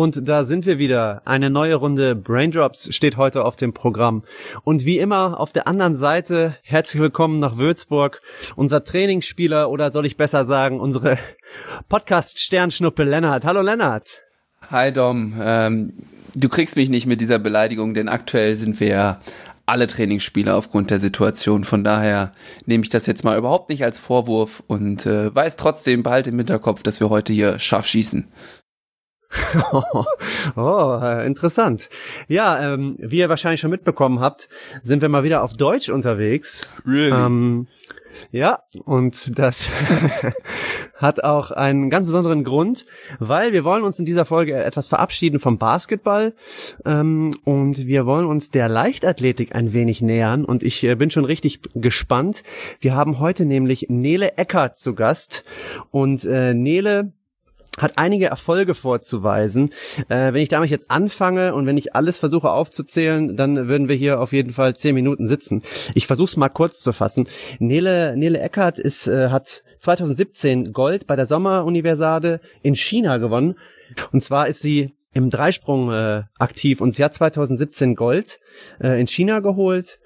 Und da sind wir wieder. Eine neue Runde Braindrops steht heute auf dem Programm. Und wie immer auf der anderen Seite herzlich willkommen nach Würzburg. Unser Trainingsspieler oder soll ich besser sagen, unsere Podcast-Sternschnuppe Lennart. Hallo Lennart. Hi Dom. Ähm, du kriegst mich nicht mit dieser Beleidigung, denn aktuell sind wir ja alle Trainingsspieler aufgrund der Situation. Von daher nehme ich das jetzt mal überhaupt nicht als Vorwurf und äh, weiß trotzdem, behalte im Hinterkopf, dass wir heute hier scharf schießen. oh, äh, interessant. Ja, ähm, wie ihr wahrscheinlich schon mitbekommen habt, sind wir mal wieder auf Deutsch unterwegs. Really? Ähm, ja, und das hat auch einen ganz besonderen Grund, weil wir wollen uns in dieser Folge etwas verabschieden vom Basketball ähm, und wir wollen uns der Leichtathletik ein wenig nähern und ich äh, bin schon richtig gespannt. Wir haben heute nämlich Nele Eckert zu Gast und äh, Nele hat einige Erfolge vorzuweisen. Äh, wenn ich damit jetzt anfange und wenn ich alles versuche aufzuzählen, dann würden wir hier auf jeden Fall zehn Minuten sitzen. Ich versuche es mal kurz zu fassen. Nele, Nele Eckert ist, äh, hat 2017 Gold bei der Sommeruniversade in China gewonnen. Und zwar ist sie im Dreisprung äh, aktiv und sie hat 2017 Gold äh, in China geholt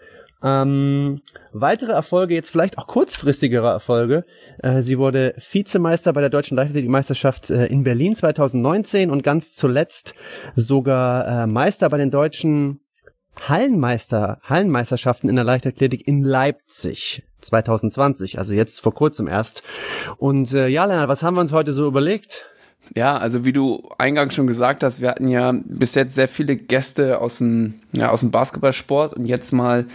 ähm, weitere Erfolge, jetzt vielleicht auch kurzfristigere Erfolge. Äh, sie wurde Vizemeister bei der Deutschen Leichtathletikmeisterschaft äh, in Berlin 2019 und ganz zuletzt sogar äh, Meister bei den deutschen Hallenmeister, Hallenmeisterschaften in der Leichtathletik in Leipzig 2020, also jetzt vor kurzem erst. Und äh, ja, Lennart, was haben wir uns heute so überlegt? Ja, also wie du eingangs schon gesagt hast, wir hatten ja bis jetzt sehr viele Gäste aus dem, ja, aus dem Basketballsport und jetzt mal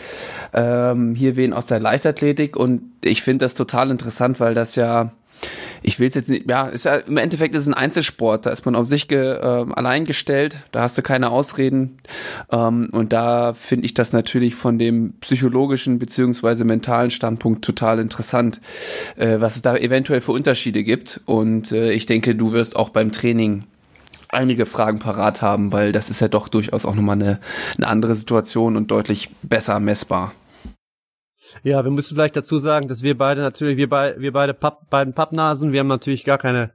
ähm, hier wen aus der Leichtathletik. Und ich finde das total interessant, weil das ja ich will es jetzt nicht, ja, ist ja, im Endeffekt ist es ein Einzelsport, da ist man auf sich ge, äh, allein gestellt, da hast du keine Ausreden. Ähm, und da finde ich das natürlich von dem psychologischen beziehungsweise mentalen Standpunkt total interessant, äh, was es da eventuell für Unterschiede gibt. Und äh, ich denke, du wirst auch beim Training einige Fragen parat haben, weil das ist ja doch durchaus auch nochmal eine, eine andere Situation und deutlich besser messbar. Ja, wir müssen vielleicht dazu sagen, dass wir beide natürlich, wir, bei, wir beide Papp, beiden Pappnasen, wir haben natürlich gar keine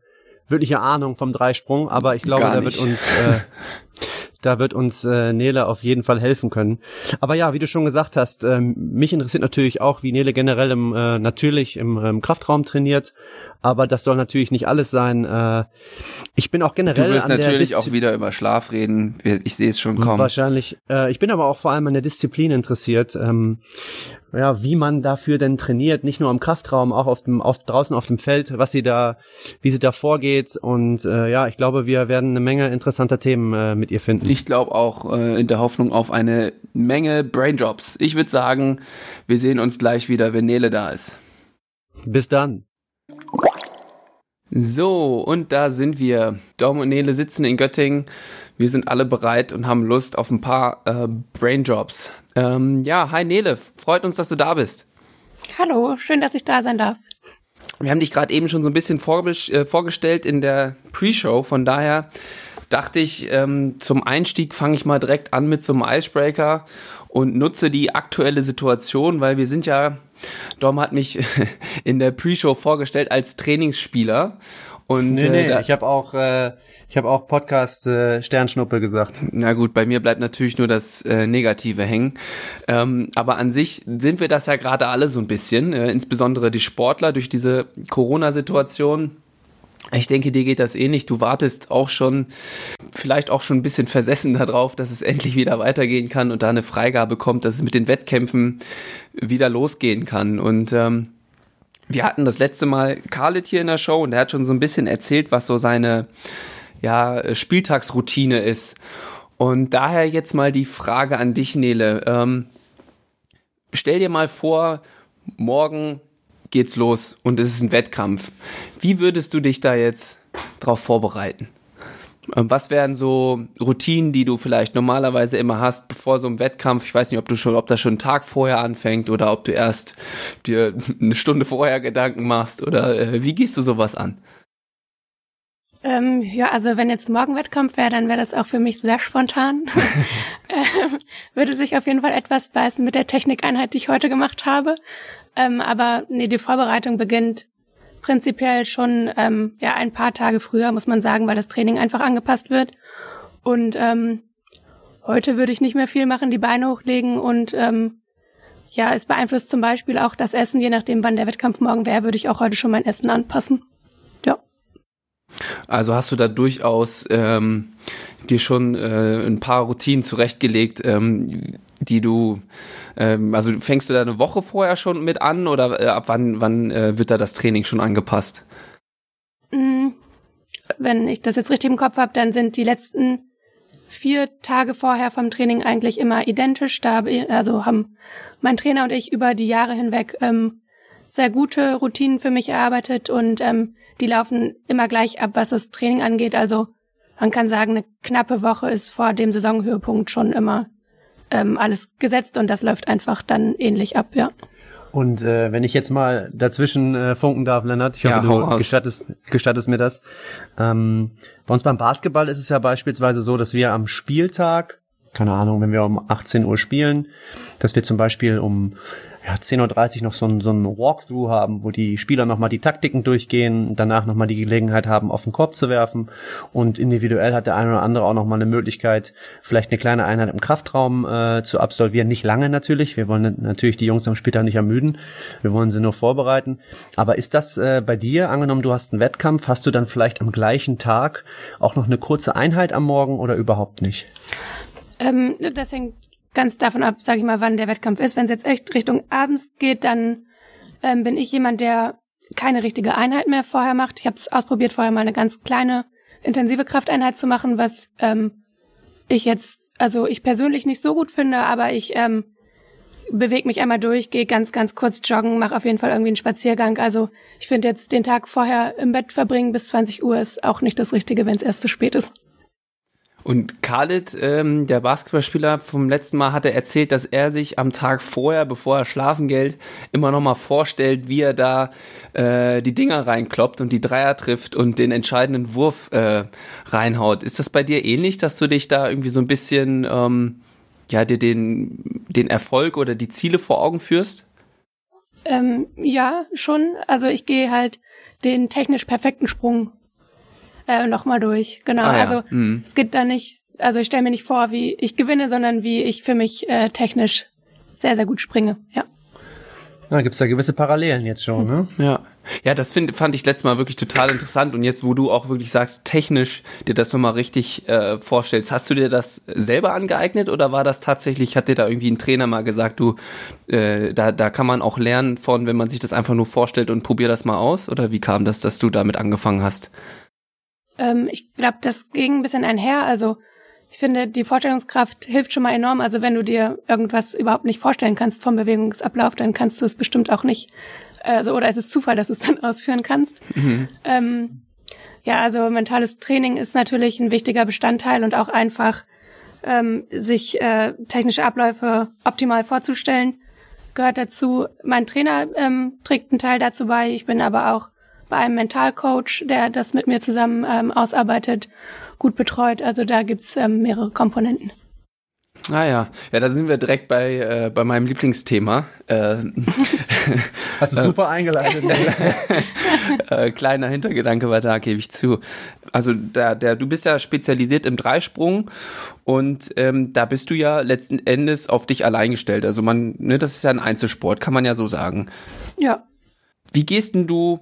wirkliche Ahnung vom Dreisprung, aber ich glaube, da wird uns äh, da wird uns äh, Nele auf jeden Fall helfen können. Aber ja, wie du schon gesagt hast, ähm, mich interessiert natürlich auch, wie Nele generell im, äh, natürlich im, im Kraftraum trainiert. Aber das soll natürlich nicht alles sein. Äh, ich bin auch generell. Du wirst natürlich auch wieder über Schlaf reden. Ich sehe es schon kommen. Wahrscheinlich. Äh, ich bin aber auch vor allem an der Disziplin interessiert. Ähm, ja, wie man dafür denn trainiert, nicht nur im Kraftraum, auch auf dem, auf, draußen auf dem Feld, was sie da, wie sie da vorgeht. Und äh, ja, ich glaube, wir werden eine Menge interessanter Themen äh, mit ihr finden. Ich glaube auch äh, in der Hoffnung auf eine Menge Braindrops. Ich würde sagen, wir sehen uns gleich wieder, wenn Nele da ist. Bis dann. So, und da sind wir. Dom und Nele sitzen in Göttingen. Wir sind alle bereit und haben Lust auf ein paar äh, Braindrops. Ähm, ja, hi Nele, freut uns, dass du da bist. Hallo, schön, dass ich da sein darf. Wir haben dich gerade eben schon so ein bisschen äh, vorgestellt in der Pre-Show, von daher dachte ich, ähm, zum Einstieg fange ich mal direkt an mit so einem Icebreaker und nutze die aktuelle Situation, weil wir sind ja, Dom hat mich in der Pre-Show vorgestellt als Trainingsspieler und nee, nee, äh, ich habe auch äh, ich habe auch Podcast äh, Sternschnuppe gesagt. Na gut, bei mir bleibt natürlich nur das äh, Negative hängen. Ähm, aber an sich sind wir das ja gerade alle so ein bisschen, äh, insbesondere die Sportler durch diese Corona-Situation. Ich denke, dir geht das ähnlich. Du wartest auch schon, vielleicht auch schon ein bisschen versessen darauf, dass es endlich wieder weitergehen kann und da eine Freigabe kommt, dass es mit den Wettkämpfen wieder losgehen kann. Und ähm, wir hatten das letzte Mal Khaled hier in der Show und er hat schon so ein bisschen erzählt, was so seine ja, Spieltagsroutine ist. Und daher jetzt mal die Frage an dich, Nele. Ähm, stell dir mal vor, morgen geht's los und es ist ein Wettkampf. Wie würdest du dich da jetzt drauf vorbereiten? Ähm, was wären so Routinen, die du vielleicht normalerweise immer hast, bevor so ein Wettkampf? Ich weiß nicht, ob du schon, ob das schon einen Tag vorher anfängt oder ob du erst dir eine Stunde vorher Gedanken machst oder äh, wie gehst du sowas an? Ähm, ja, also wenn jetzt morgen Wettkampf wäre, dann wäre das auch für mich sehr spontan. ähm, würde sich auf jeden Fall etwas beißen mit der Technikeinheit, die ich heute gemacht habe. Ähm, aber nee, die Vorbereitung beginnt prinzipiell schon ähm, ja ein paar Tage früher, muss man sagen, weil das Training einfach angepasst wird. Und ähm, heute würde ich nicht mehr viel machen, die Beine hochlegen und ähm, ja, es beeinflusst zum Beispiel auch das Essen, je nachdem, wann der Wettkampf morgen wäre, würde ich auch heute schon mein Essen anpassen. Ja. Also hast du da durchaus ähm, dir schon äh, ein paar Routinen zurechtgelegt, ähm, die du, ähm, also fängst du da eine Woche vorher schon mit an oder äh, ab wann, wann äh, wird da das Training schon angepasst? Mm, wenn ich das jetzt richtig im Kopf habe, dann sind die letzten vier Tage vorher vom Training eigentlich immer identisch. Da also haben mein Trainer und ich über die Jahre hinweg ähm, sehr gute Routinen für mich erarbeitet und ähm, die laufen immer gleich ab, was das Training angeht. Also man kann sagen, eine knappe Woche ist vor dem Saisonhöhepunkt schon immer ähm, alles gesetzt und das läuft einfach dann ähnlich ab, ja. Und äh, wenn ich jetzt mal dazwischen äh, funken darf, Lennart, ich hoffe, ja, du gestattest, gestattest mir das. Ähm, bei uns beim Basketball ist es ja beispielsweise so, dass wir am Spieltag, keine Ahnung, wenn wir um 18 Uhr spielen, dass wir zum Beispiel um ja, 10.30 Uhr noch so ein, so ein Walkthrough haben, wo die Spieler nochmal die Taktiken durchgehen, danach nochmal die Gelegenheit haben, auf den Korb zu werfen und individuell hat der eine oder andere auch nochmal eine Möglichkeit, vielleicht eine kleine Einheit im Kraftraum äh, zu absolvieren. Nicht lange natürlich, wir wollen natürlich die Jungs am Spieltag nicht ermüden, wir wollen sie nur vorbereiten. Aber ist das äh, bei dir, angenommen du hast einen Wettkampf, hast du dann vielleicht am gleichen Tag auch noch eine kurze Einheit am Morgen oder überhaupt nicht? Ähm, das hängt ganz davon ab, sage ich mal, wann der Wettkampf ist. Wenn es jetzt echt Richtung abends geht, dann ähm, bin ich jemand, der keine richtige Einheit mehr vorher macht. Ich habe es ausprobiert, vorher mal eine ganz kleine intensive Krafteinheit zu machen, was ähm, ich jetzt, also ich persönlich nicht so gut finde, aber ich ähm, bewege mich einmal durch, gehe ganz, ganz kurz joggen, mache auf jeden Fall irgendwie einen Spaziergang. Also ich finde jetzt den Tag vorher im Bett verbringen bis 20 Uhr ist auch nicht das Richtige, wenn es erst zu spät ist. Und Khalid, ähm, der Basketballspieler vom letzten Mal, hatte erzählt, dass er sich am Tag vorher, bevor er schlafen geht, immer noch mal vorstellt, wie er da äh, die Dinger reinkloppt und die Dreier trifft und den entscheidenden Wurf äh, reinhaut. Ist das bei dir ähnlich, dass du dich da irgendwie so ein bisschen ähm, ja dir den den Erfolg oder die Ziele vor Augen führst? Ähm, ja, schon. Also ich gehe halt den technisch perfekten Sprung äh, nochmal durch. Genau. Ah, ja. Also mhm. es geht da nicht, also ich stelle mir nicht vor, wie ich gewinne, sondern wie ich für mich äh, technisch sehr, sehr gut springe. Ja. Da gibt's da gewisse Parallelen jetzt schon, ne? Ja. Ja, das find, fand ich letztes Mal wirklich total interessant. Und jetzt, wo du auch wirklich sagst, technisch dir das nochmal richtig äh, vorstellst, hast du dir das selber angeeignet oder war das tatsächlich, hat dir da irgendwie ein Trainer mal gesagt, du, äh, da, da kann man auch lernen von, wenn man sich das einfach nur vorstellt und probier das mal aus? Oder wie kam das, dass du damit angefangen hast? Ähm, ich glaube, das ging ein bisschen einher. Also ich finde, die Vorstellungskraft hilft schon mal enorm. Also wenn du dir irgendwas überhaupt nicht vorstellen kannst vom Bewegungsablauf, dann kannst du es bestimmt auch nicht. Also, oder ist es Zufall, dass du es dann ausführen kannst. Mhm. Ähm, ja, also mentales Training ist natürlich ein wichtiger Bestandteil und auch einfach ähm, sich äh, technische Abläufe optimal vorzustellen gehört dazu. Mein Trainer ähm, trägt einen Teil dazu bei. Ich bin aber auch bei einem Mentalcoach, der das mit mir zusammen ähm, ausarbeitet, gut betreut. Also da gibt's ähm, mehrere Komponenten. Ah ja, ja, da sind wir direkt bei, äh, bei meinem Lieblingsthema. Äh, Hast du super eingeleitet. äh, kleiner Hintergedanke war da, gebe ich zu. Also der, der, du bist ja spezialisiert im Dreisprung und ähm, da bist du ja letzten Endes auf dich allein gestellt. Also man, ne, das ist ja ein Einzelsport, kann man ja so sagen. Ja. Wie gehst denn du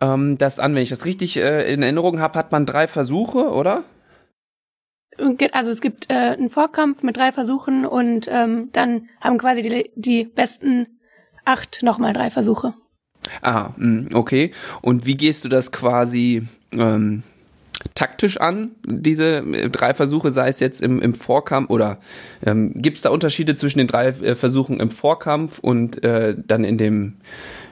ähm, das an. Wenn ich das richtig äh, in Erinnerung habe, hat man drei Versuche, oder? Also es gibt äh, einen Vorkampf mit drei Versuchen und ähm, dann haben quasi die, die besten acht nochmal drei Versuche. Ah, hm, okay. Und wie gehst du das quasi ähm, taktisch an, diese äh, drei Versuche, sei es jetzt im, im Vorkampf oder ähm, gibt es da Unterschiede zwischen den drei äh, Versuchen im Vorkampf und äh, dann in dem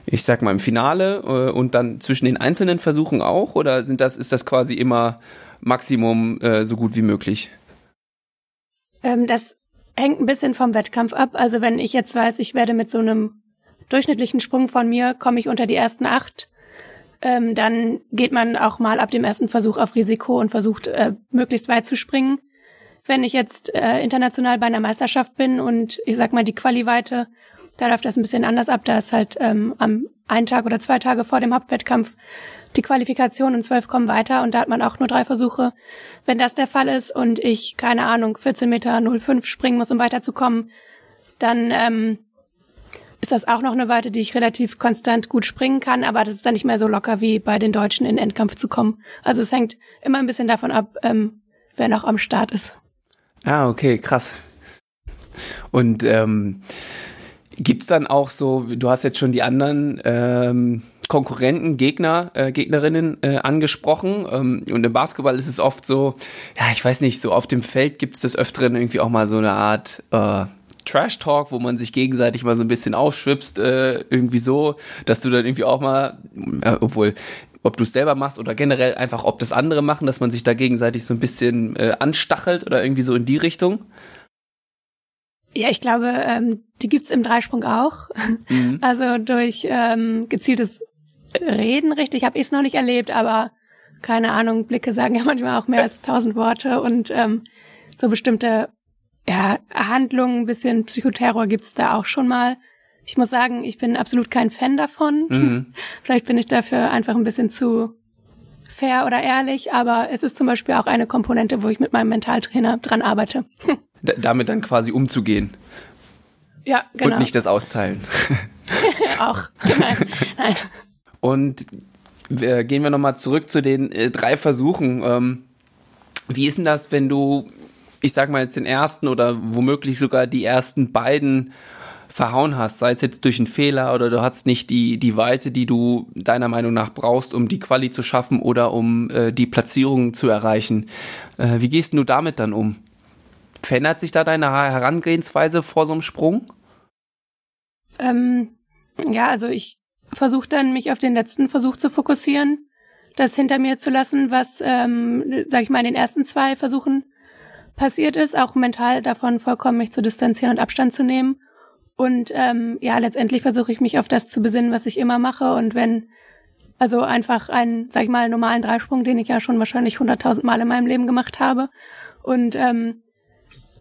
ich sag mal, im Finale äh, und dann zwischen den einzelnen Versuchen auch? Oder sind das, ist das quasi immer Maximum äh, so gut wie möglich? Ähm, das hängt ein bisschen vom Wettkampf ab. Also wenn ich jetzt weiß, ich werde mit so einem durchschnittlichen Sprung von mir, komme ich unter die ersten acht, ähm, dann geht man auch mal ab dem ersten Versuch auf Risiko und versucht, äh, möglichst weit zu springen. Wenn ich jetzt äh, international bei einer Meisterschaft bin und ich sag mal die Quali-Weite da läuft das ein bisschen anders ab. Da ist halt ähm, am einen Tag oder zwei Tage vor dem Hauptwettkampf die Qualifikation und zwölf kommen weiter und da hat man auch nur drei Versuche. Wenn das der Fall ist und ich, keine Ahnung, 14 Meter 05 springen muss, um weiterzukommen, dann ähm, ist das auch noch eine Weite, die ich relativ konstant gut springen kann, aber das ist dann nicht mehr so locker wie bei den Deutschen in Endkampf zu kommen. Also es hängt immer ein bisschen davon ab, ähm, wer noch am Start ist. Ah, okay, krass. Und ähm, gibt's dann auch so, du hast jetzt schon die anderen ähm, Konkurrenten, Gegner, äh, Gegnerinnen äh, angesprochen. Ähm, und im Basketball ist es oft so, ja, ich weiß nicht, so auf dem Feld gibt es des Öfteren irgendwie auch mal so eine Art äh, Trash Talk, wo man sich gegenseitig mal so ein bisschen aufschwipst, äh, irgendwie so, dass du dann irgendwie auch mal, äh, obwohl ob du es selber machst oder generell einfach, ob das andere machen, dass man sich da gegenseitig so ein bisschen äh, anstachelt oder irgendwie so in die Richtung? Ja, ich glaube, ähm, die gibt's im Dreisprung auch. Mhm. Also durch ähm, gezieltes reden richtig, habe ich es noch nicht erlebt, aber keine Ahnung, Blicke sagen ja manchmal auch mehr als tausend Worte und ähm, so bestimmte ja, Handlungen, ein bisschen Psychoterror gibt's da auch schon mal. Ich muss sagen, ich bin absolut kein Fan davon. Mhm. Vielleicht bin ich dafür einfach ein bisschen zu fair oder ehrlich, aber es ist zum Beispiel auch eine Komponente, wo ich mit meinem Mentaltrainer dran arbeite. Damit dann quasi umzugehen. Ja, genau. Und nicht das Austeilen. auch. Nein. Nein. Und äh, gehen wir nochmal zurück zu den äh, drei Versuchen. Ähm, wie ist denn das, wenn du, ich sag mal jetzt den ersten oder womöglich sogar die ersten beiden verhauen hast, sei es jetzt durch einen Fehler oder du hast nicht die, die Weite, die du deiner Meinung nach brauchst, um die Quali zu schaffen oder um äh, die Platzierung zu erreichen. Äh, wie gehst du damit dann um? Verändert sich da deine Herangehensweise vor so einem Sprung? Ähm, ja, also ich versuche dann, mich auf den letzten Versuch zu fokussieren, das hinter mir zu lassen, was, ähm, sag ich mal, in den ersten zwei Versuchen passiert ist, auch mental davon vollkommen mich zu distanzieren und Abstand zu nehmen. Und ähm, ja, letztendlich versuche ich mich auf das zu besinnen, was ich immer mache. Und wenn, also einfach einen, sag ich mal, normalen Dreisprung, den ich ja schon wahrscheinlich hunderttausend Mal in meinem Leben gemacht habe. Und ähm,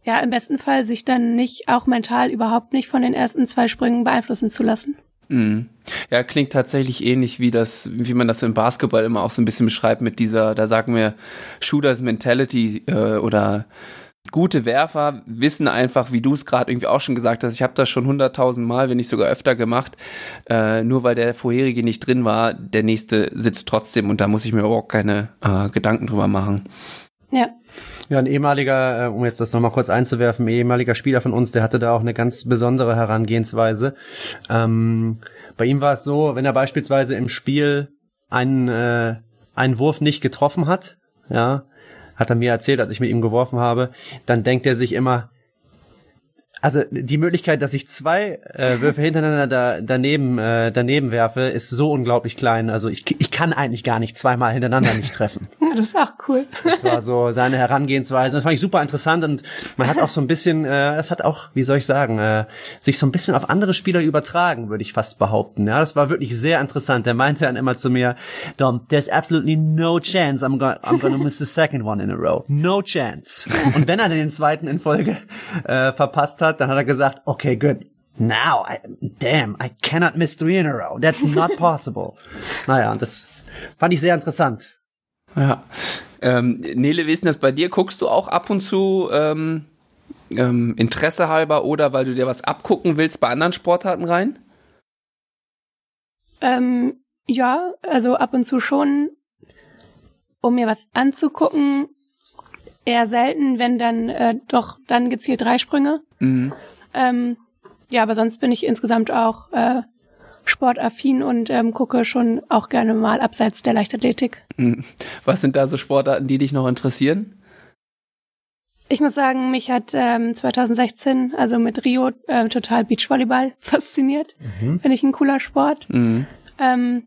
ja, im besten Fall sich dann nicht auch mental überhaupt nicht von den ersten zwei Sprüngen beeinflussen zu lassen. Mhm. Ja, klingt tatsächlich ähnlich wie das, wie man das im Basketball immer auch so ein bisschen beschreibt mit dieser, da sagen wir Shooters Mentality äh, oder gute Werfer wissen einfach, wie du es gerade irgendwie auch schon gesagt hast, ich habe das schon hunderttausend Mal, wenn nicht sogar öfter gemacht, äh, nur weil der vorherige nicht drin war, der nächste sitzt trotzdem und da muss ich mir überhaupt keine äh, Gedanken drüber machen. Ja. Ja, ein ehemaliger, äh, um jetzt das nochmal kurz einzuwerfen, ein ehemaliger Spieler von uns, der hatte da auch eine ganz besondere Herangehensweise. Ähm, bei ihm war es so, wenn er beispielsweise im Spiel einen, äh, einen Wurf nicht getroffen hat, ja, hat er mir erzählt, als ich mit ihm geworfen habe, dann denkt er sich immer, also die Möglichkeit, dass ich zwei äh, Würfe hintereinander da, daneben äh, daneben werfe, ist so unglaublich klein. Also ich, ich kann eigentlich gar nicht zweimal hintereinander nicht treffen. Ja, das ist auch cool. Das war so seine Herangehensweise. Das fand ich super interessant und man hat auch so ein bisschen, äh, das hat auch, wie soll ich sagen, äh, sich so ein bisschen auf andere Spieler übertragen, würde ich fast behaupten. Ja, das war wirklich sehr interessant. Der meinte dann immer zu mir, Dom, there's absolutely no chance I'm, go I'm gonna miss the second one in a row. No chance. Und wenn er den zweiten in Folge äh, verpasst hat, dann hat er gesagt, okay, good. Now, I, damn, I cannot miss three in a row. That's not possible. naja, das fand ich sehr interessant. Ja. Ähm, Nele, wie ist denn das bei dir? Guckst du auch ab und zu ähm, ähm, Interesse halber oder weil du dir was abgucken willst bei anderen Sportarten rein? Ähm, ja, also ab und zu schon, um mir was anzugucken. Eher selten, wenn dann äh, doch dann gezielt drei Sprünge. Mhm. Ähm, ja, aber sonst bin ich insgesamt auch äh, sportaffin und ähm, gucke schon auch gerne mal abseits der Leichtathletik. Mhm. Was sind da so Sportarten, die dich noch interessieren? Ich muss sagen, mich hat ähm, 2016, also mit Rio, äh, total Beachvolleyball fasziniert. Mhm. Finde ich ein cooler Sport. Mhm. Ähm,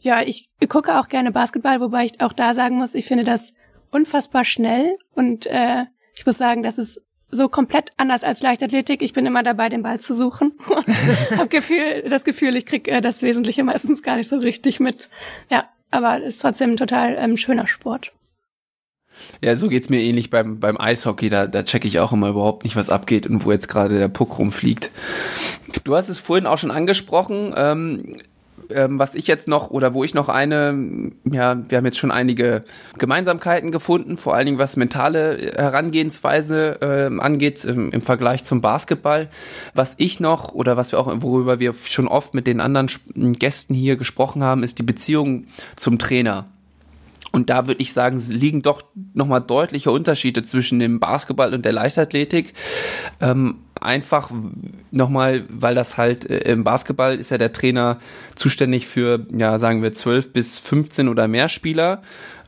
ja, ich gucke auch gerne Basketball, wobei ich auch da sagen muss, ich finde das unfassbar schnell und äh, ich muss sagen, das ist so komplett anders als Leichtathletik. Ich bin immer dabei, den Ball zu suchen und habe Gefühl, das Gefühl, ich krieg äh, das Wesentliche meistens gar nicht so richtig mit. Ja, aber ist trotzdem ein total ähm, schöner Sport. Ja, so geht's mir ähnlich beim, beim Eishockey. Da, da checke ich auch immer überhaupt nicht, was abgeht und wo jetzt gerade der Puck rumfliegt. Du hast es vorhin auch schon angesprochen. Ähm, ähm, was ich jetzt noch oder wo ich noch eine, ja, wir haben jetzt schon einige Gemeinsamkeiten gefunden, vor allen Dingen was mentale Herangehensweise äh, angeht im, im Vergleich zum Basketball. Was ich noch oder was wir auch, worüber wir schon oft mit den anderen Gästen hier gesprochen haben, ist die Beziehung zum Trainer. Und da würde ich sagen, liegen doch nochmal deutliche Unterschiede zwischen dem Basketball und der Leichtathletik. Ähm, einfach nochmal, weil das halt äh, im Basketball ist ja der Trainer zuständig für, ja, sagen wir, 12 bis 15 oder mehr Spieler.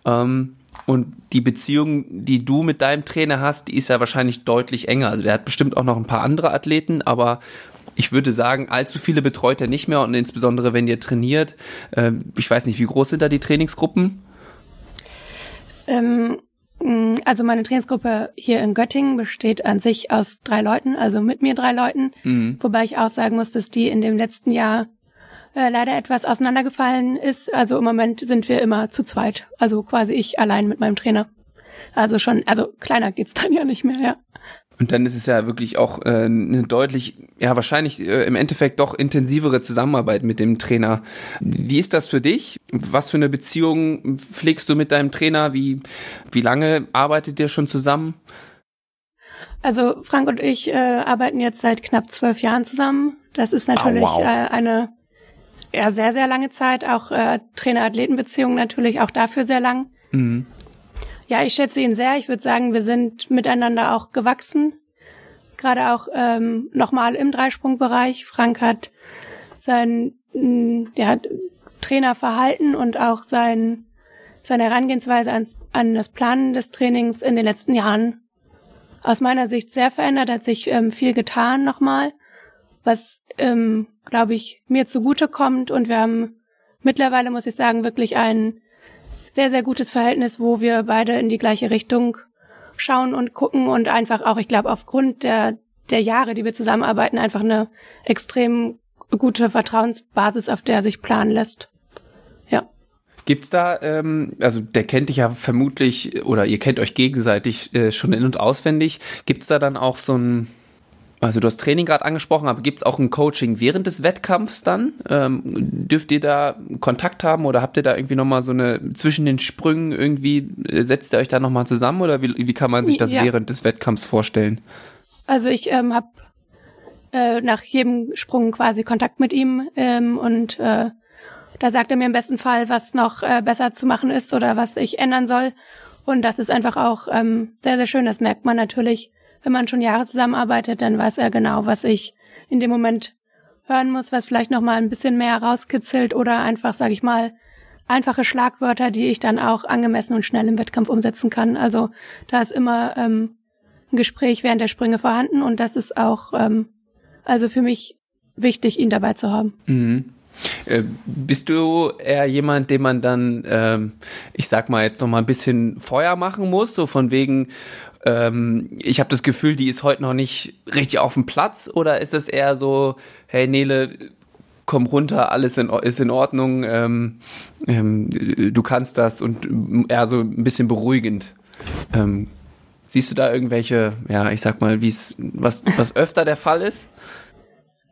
Ähm, und die Beziehung, die du mit deinem Trainer hast, die ist ja wahrscheinlich deutlich enger. Also der hat bestimmt auch noch ein paar andere Athleten, aber ich würde sagen, allzu viele betreut er nicht mehr und insbesondere wenn ihr trainiert. Äh, ich weiß nicht, wie groß sind da die Trainingsgruppen? Ähm, also meine Trainingsgruppe hier in Göttingen besteht an sich aus drei Leuten, also mit mir drei Leuten, mhm. wobei ich auch sagen muss, dass die in dem letzten Jahr äh, leider etwas auseinandergefallen ist. Also im Moment sind wir immer zu zweit, also quasi ich allein mit meinem Trainer. Also schon, also kleiner geht's dann ja nicht mehr, ja. Und dann ist es ja wirklich auch äh, eine deutlich, ja wahrscheinlich äh, im Endeffekt doch intensivere Zusammenarbeit mit dem Trainer. Wie ist das für dich? Was für eine Beziehung pflegst du mit deinem Trainer? Wie, wie lange arbeitet ihr schon zusammen? Also Frank und ich äh, arbeiten jetzt seit knapp zwölf Jahren zusammen. Das ist natürlich oh, wow. äh, eine ja, sehr, sehr lange Zeit. Auch äh, Trainer-Athleten-Beziehung natürlich auch dafür sehr lang. Mhm. Ja, ich schätze ihn sehr. Ich würde sagen, wir sind miteinander auch gewachsen. Gerade auch ähm, nochmal im Dreisprungbereich. Frank hat sein mm, ja, Trainerverhalten und auch sein, seine Herangehensweise ans, an das Planen des Trainings in den letzten Jahren aus meiner Sicht sehr verändert, hat sich ähm, viel getan nochmal, was, ähm, glaube ich, mir zugute kommt. Und wir haben mittlerweile, muss ich sagen, wirklich einen sehr, sehr gutes Verhältnis, wo wir beide in die gleiche Richtung schauen und gucken und einfach auch, ich glaube, aufgrund der, der Jahre, die wir zusammenarbeiten, einfach eine extrem gute Vertrauensbasis, auf der sich planen lässt. Ja. Gibt's da, ähm, also der kennt dich ja vermutlich oder ihr kennt euch gegenseitig äh, schon in und auswendig. Gibt's da dann auch so ein also du hast Training gerade angesprochen, aber gibt es auch ein Coaching während des Wettkampfs dann? Ähm, dürft ihr da Kontakt haben oder habt ihr da irgendwie nochmal so eine zwischen den Sprüngen irgendwie, äh, setzt ihr euch da nochmal zusammen oder wie, wie kann man sich das ja. während des Wettkampfs vorstellen? Also ich ähm, habe äh, nach jedem Sprung quasi Kontakt mit ihm ähm, und äh, da sagt er mir im besten Fall, was noch äh, besser zu machen ist oder was ich ändern soll. Und das ist einfach auch ähm, sehr, sehr schön. Das merkt man natürlich wenn man schon Jahre zusammenarbeitet, dann weiß er genau, was ich in dem Moment hören muss, was vielleicht noch mal ein bisschen mehr rauskitzelt oder einfach, sage ich mal, einfache Schlagwörter, die ich dann auch angemessen und schnell im Wettkampf umsetzen kann. Also da ist immer ähm, ein Gespräch während der Sprünge vorhanden und das ist auch ähm, also für mich wichtig, ihn dabei zu haben. Mhm. Äh, bist du eher jemand, dem man dann, ähm, ich sag mal jetzt noch mal ein bisschen Feuer machen muss, so von wegen, ähm, ich habe das Gefühl, die ist heute noch nicht richtig auf dem Platz oder ist es eher so, hey Nele, komm runter, alles in, ist in Ordnung, ähm, ähm, du kannst das und eher so ein bisschen beruhigend. Ähm, siehst du da irgendwelche, ja, ich sag mal, wie es, was, was öfter der Fall ist?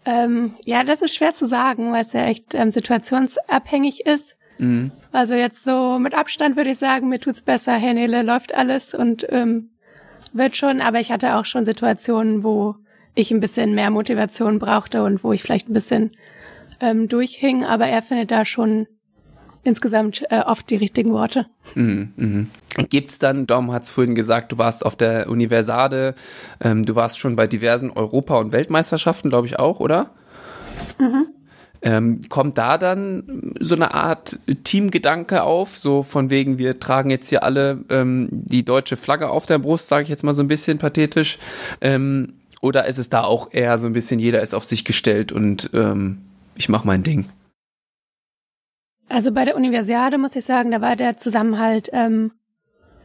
Ähm, ja, das ist schwer zu sagen, weil es ja echt ähm, situationsabhängig ist. Mhm. Also jetzt so mit Abstand würde ich sagen, mir tut's besser, Herr Nele, läuft alles und ähm, wird schon, aber ich hatte auch schon Situationen, wo ich ein bisschen mehr Motivation brauchte und wo ich vielleicht ein bisschen ähm, durchhing, aber er findet da schon insgesamt äh, oft die richtigen Worte. Mhm, mhm. Gibt's dann, Dom hat es vorhin gesagt, du warst auf der Universiade, ähm, du warst schon bei diversen Europa- und Weltmeisterschaften, glaube ich auch, oder? Mhm. Ähm, kommt da dann so eine Art Teamgedanke auf, so von wegen, wir tragen jetzt hier alle ähm, die deutsche Flagge auf der Brust, sage ich jetzt mal so ein bisschen pathetisch, ähm, oder ist es da auch eher so ein bisschen, jeder ist auf sich gestellt und ähm, ich mache mein Ding? Also bei der Universiade muss ich sagen, da war der Zusammenhalt ähm,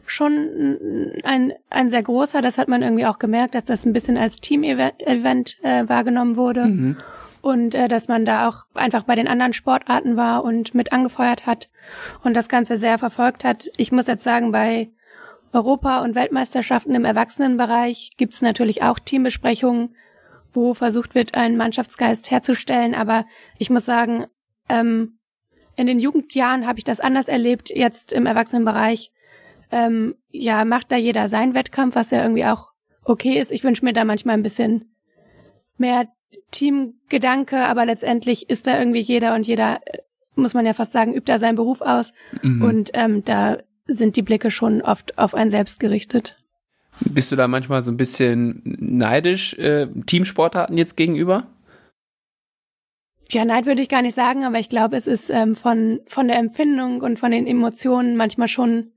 schon ein, ein sehr großer. Das hat man irgendwie auch gemerkt, dass das ein bisschen als Team-Event äh, wahrgenommen wurde. Mhm und äh, dass man da auch einfach bei den anderen Sportarten war und mit angefeuert hat und das Ganze sehr verfolgt hat. Ich muss jetzt sagen, bei Europa- und Weltmeisterschaften im Erwachsenenbereich gibt es natürlich auch Teambesprechungen, wo versucht wird, einen Mannschaftsgeist herzustellen. Aber ich muss sagen, ähm, in den Jugendjahren habe ich das anders erlebt. Jetzt im Erwachsenenbereich, ähm, ja, macht da jeder seinen Wettkampf, was ja irgendwie auch okay ist. Ich wünsche mir da manchmal ein bisschen mehr Teamgedanke, aber letztendlich ist da irgendwie jeder und jeder, äh, muss man ja fast sagen, übt da seinen Beruf aus. Mhm. Und ähm, da sind die Blicke schon oft auf einen selbst gerichtet. Bist du da manchmal so ein bisschen neidisch äh, Teamsportarten jetzt gegenüber? Ja, Neid würde ich gar nicht sagen, aber ich glaube, es ist ähm, von, von der Empfindung und von den Emotionen manchmal schon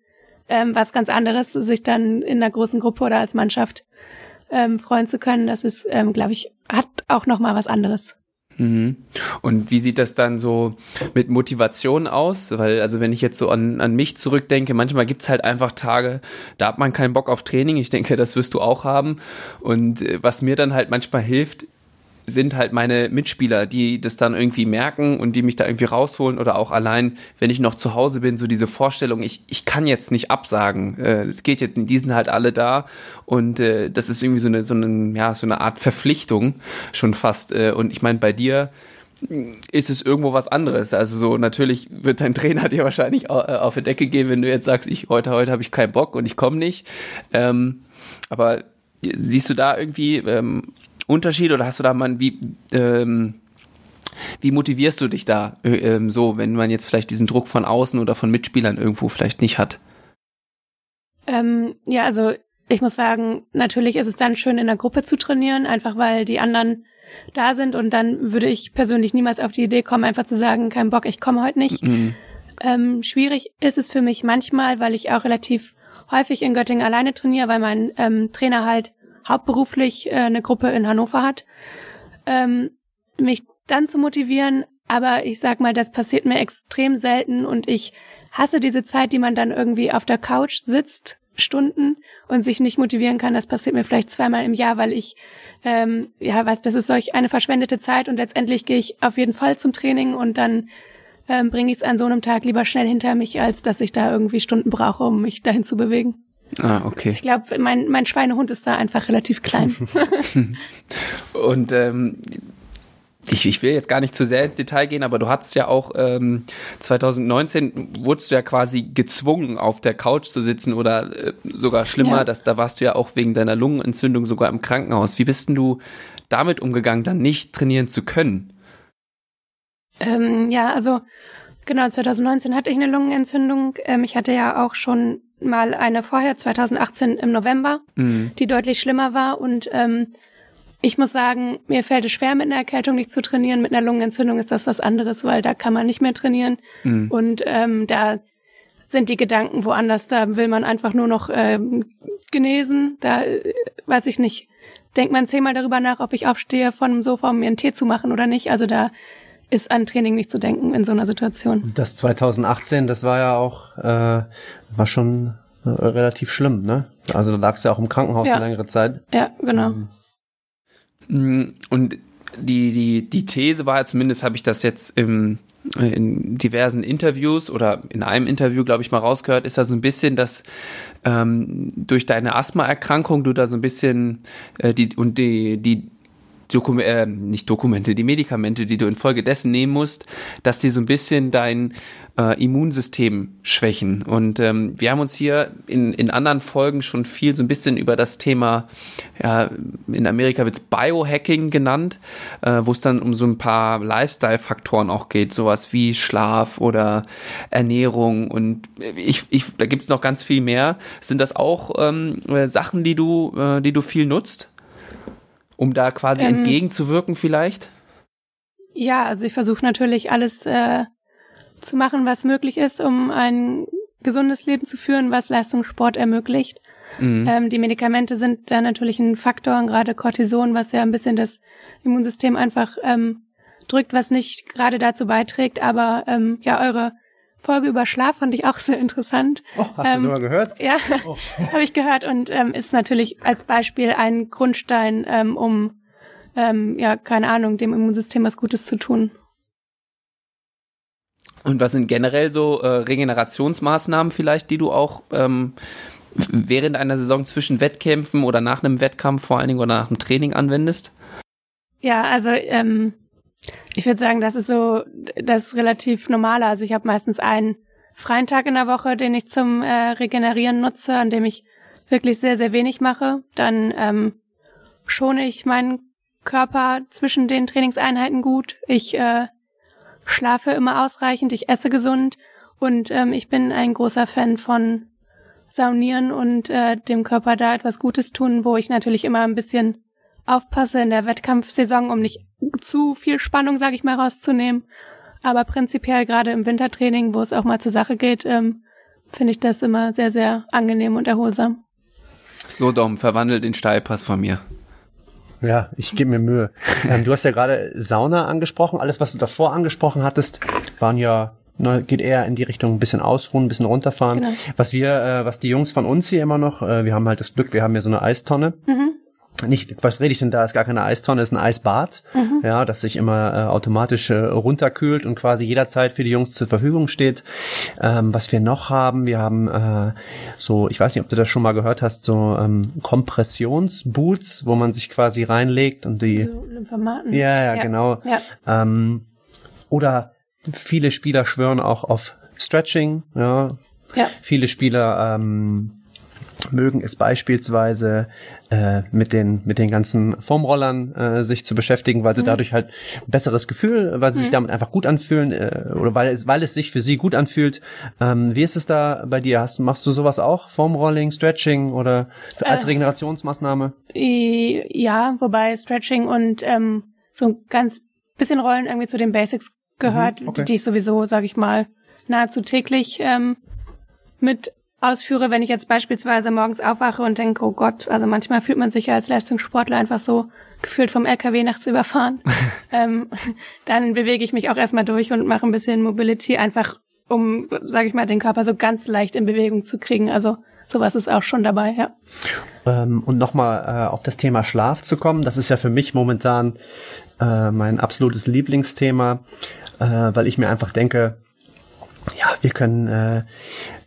ähm, was ganz anderes, sich dann in einer großen Gruppe oder als Mannschaft ähm, freuen zu können. Das ist, ähm, glaube ich, hat auch noch mal was anderes. Mhm. Und wie sieht das dann so mit Motivation aus? Weil, also wenn ich jetzt so an, an mich zurückdenke, manchmal gibt's halt einfach Tage, da hat man keinen Bock auf Training. Ich denke, das wirst du auch haben. Und äh, was mir dann halt manchmal hilft, sind halt meine Mitspieler, die das dann irgendwie merken und die mich da irgendwie rausholen oder auch allein, wenn ich noch zu Hause bin, so diese Vorstellung, ich, ich kann jetzt nicht absagen. Äh, es geht jetzt, die sind halt alle da und äh, das ist irgendwie so eine, so eine, ja, so eine Art Verpflichtung schon fast. Äh, und ich meine, bei dir ist es irgendwo was anderes. Also so natürlich wird dein Trainer dir wahrscheinlich äh, auf die Decke gehen, wenn du jetzt sagst, ich heute heute habe ich keinen Bock und ich komme nicht. Ähm, aber siehst du da irgendwie ähm, Unterschied oder hast du da mal wie ähm, wie motivierst du dich da äh, ähm, so, wenn man jetzt vielleicht diesen Druck von außen oder von Mitspielern irgendwo vielleicht nicht hat? Ähm, ja, also ich muss sagen, natürlich ist es dann schön in der Gruppe zu trainieren, einfach weil die anderen da sind und dann würde ich persönlich niemals auf die Idee kommen, einfach zu sagen, kein Bock, ich komme heute nicht. Mhm. Ähm, schwierig ist es für mich manchmal, weil ich auch relativ häufig in Göttingen alleine trainiere, weil mein ähm, Trainer halt hauptberuflich äh, eine Gruppe in Hannover hat, ähm, mich dann zu motivieren. Aber ich sag mal, das passiert mir extrem selten und ich hasse diese Zeit, die man dann irgendwie auf der Couch sitzt, Stunden und sich nicht motivieren kann. Das passiert mir vielleicht zweimal im Jahr, weil ich ähm, ja, was, das ist solch eine verschwendete Zeit und letztendlich gehe ich auf jeden Fall zum Training und dann ähm, bringe ich es an so einem Tag lieber schnell hinter mich, als dass ich da irgendwie Stunden brauche, um mich dahin zu bewegen. Ah, okay. Ich glaube, mein, mein Schweinehund ist da einfach relativ klein. Und ähm, ich, ich will jetzt gar nicht zu sehr ins Detail gehen, aber du hattest ja auch ähm, 2019 wurdest du ja quasi gezwungen, auf der Couch zu sitzen oder äh, sogar schlimmer, ja. dass da warst du ja auch wegen deiner Lungenentzündung sogar im Krankenhaus. Wie bist denn du damit umgegangen, dann nicht trainieren zu können? Ähm, ja, also genau, 2019 hatte ich eine Lungenentzündung. Ähm, ich hatte ja auch schon mal eine vorher, 2018 im November, mhm. die deutlich schlimmer war. Und ähm, ich muss sagen, mir fällt es schwer, mit einer Erkältung nicht zu trainieren. Mit einer Lungenentzündung ist das was anderes, weil da kann man nicht mehr trainieren. Mhm. Und ähm, da sind die Gedanken woanders. Da will man einfach nur noch ähm, genesen. Da äh, weiß ich nicht. Denkt man zehnmal darüber nach, ob ich aufstehe von dem Sofa, um mir einen Tee zu machen oder nicht. Also da ist an Training nicht zu denken in so einer Situation. Das 2018, das war ja auch, äh, war schon äh, relativ schlimm, ne? Also da lagst du ja auch im Krankenhaus ja. eine längere Zeit. Ja, genau. Mhm. Und die, die, die These war ja zumindest, habe ich das jetzt im, in diversen Interviews oder in einem Interview, glaube ich, mal rausgehört, ist da so ein bisschen, dass ähm, durch deine Asthmaerkrankung du da so ein bisschen äh, die und die, die Dokum äh, nicht Dokumente, die Medikamente, die du infolgedessen nehmen musst, dass die so ein bisschen dein äh, Immunsystem schwächen. Und ähm, wir haben uns hier in, in anderen Folgen schon viel so ein bisschen über das Thema, ja, in Amerika wird es Biohacking genannt, äh, wo es dann um so ein paar Lifestyle-Faktoren auch geht, sowas wie Schlaf oder Ernährung und ich, ich da gibt es noch ganz viel mehr. Sind das auch ähm, Sachen, die du, äh, die du viel nutzt? Um da quasi ähm, entgegenzuwirken vielleicht? Ja, also ich versuche natürlich alles äh, zu machen, was möglich ist, um ein gesundes Leben zu führen, was Leistungssport ermöglicht. Mhm. Ähm, die Medikamente sind da natürlich ein Faktor, gerade Cortison, was ja ein bisschen das Immunsystem einfach ähm, drückt, was nicht gerade dazu beiträgt. Aber ähm, ja, eure Folge über Schlaf fand ich auch sehr interessant. Oh, hast ähm, du sogar gehört? Ja, oh. habe ich gehört und ähm, ist natürlich als Beispiel ein Grundstein, ähm, um ähm, ja keine Ahnung dem Immunsystem was Gutes zu tun. Und was sind generell so äh, Regenerationsmaßnahmen vielleicht, die du auch ähm, während einer Saison zwischen Wettkämpfen oder nach einem Wettkampf vor allen Dingen oder nach einem Training anwendest? Ja, also ähm, Ich würde sagen, das ist so, das ist relativ normal. Also ich habe meistens einen freien Tag in der Woche, den ich zum äh, Regenerieren nutze, an dem ich wirklich sehr, sehr wenig mache. Dann ähm, schone ich meinen Körper zwischen den Trainingseinheiten gut. Ich äh, schlafe immer ausreichend, ich esse gesund und ähm, ich bin ein großer Fan von Saunieren und äh, dem Körper da etwas Gutes tun, wo ich natürlich immer ein bisschen aufpasse in der Wettkampfsaison, um nicht zu viel Spannung, sage ich mal, rauszunehmen. Aber prinzipiell gerade im Wintertraining, wo es auch mal zur Sache geht, ähm, finde ich das immer sehr, sehr angenehm und erholsam. So, Dom, verwandelt den Steilpass von mir. Ja, ich gebe mir Mühe. Ähm, du hast ja gerade Sauna angesprochen. Alles, was du davor angesprochen hattest, waren ja ne, geht eher in die Richtung ein bisschen ausruhen, ein bisschen runterfahren. Genau. Was wir, äh, was die Jungs von uns hier immer noch, äh, wir haben halt das Glück, wir haben hier so eine Eistonne. Mhm nicht, was rede ich denn da? Ist gar keine Eistonne, ist ein Eisbad, mhm. ja, das sich immer äh, automatisch äh, runterkühlt und quasi jederzeit für die Jungs zur Verfügung steht. Ähm, was wir noch haben, wir haben äh, so, ich weiß nicht, ob du das schon mal gehört hast, so ähm, Kompressionsboots, wo man sich quasi reinlegt und die. So Lymphomaten. Ja, ja, ja. genau. Ja. Ähm, oder viele Spieler schwören auch auf Stretching, ja. ja. Viele Spieler ähm, mögen es beispielsweise äh, mit den mit den ganzen Foamrollern äh, sich zu beschäftigen, weil sie mhm. dadurch halt ein besseres Gefühl, weil sie mhm. sich damit einfach gut anfühlen äh, oder weil es weil es sich für sie gut anfühlt. Ähm, wie ist es da bei dir? Hast machst du sowas auch? Foamrolling, Stretching oder für, als äh, Regenerationsmaßnahme? Ja, wobei Stretching und ähm, so ein ganz bisschen Rollen irgendwie zu den Basics gehört, mhm, okay. die ich sowieso, sage ich mal, nahezu täglich ähm, mit ausführe, wenn ich jetzt beispielsweise morgens aufwache und denke, oh Gott, also manchmal fühlt man sich ja als Leistungssportler einfach so gefühlt vom LKW nachts überfahren. ähm, dann bewege ich mich auch erstmal durch und mache ein bisschen Mobility, einfach um, sage ich mal, den Körper so ganz leicht in Bewegung zu kriegen. Also sowas ist auch schon dabei, ja. Ähm, und nochmal äh, auf das Thema Schlaf zu kommen, das ist ja für mich momentan äh, mein absolutes Lieblingsthema, äh, weil ich mir einfach denke, ja, wir können, äh,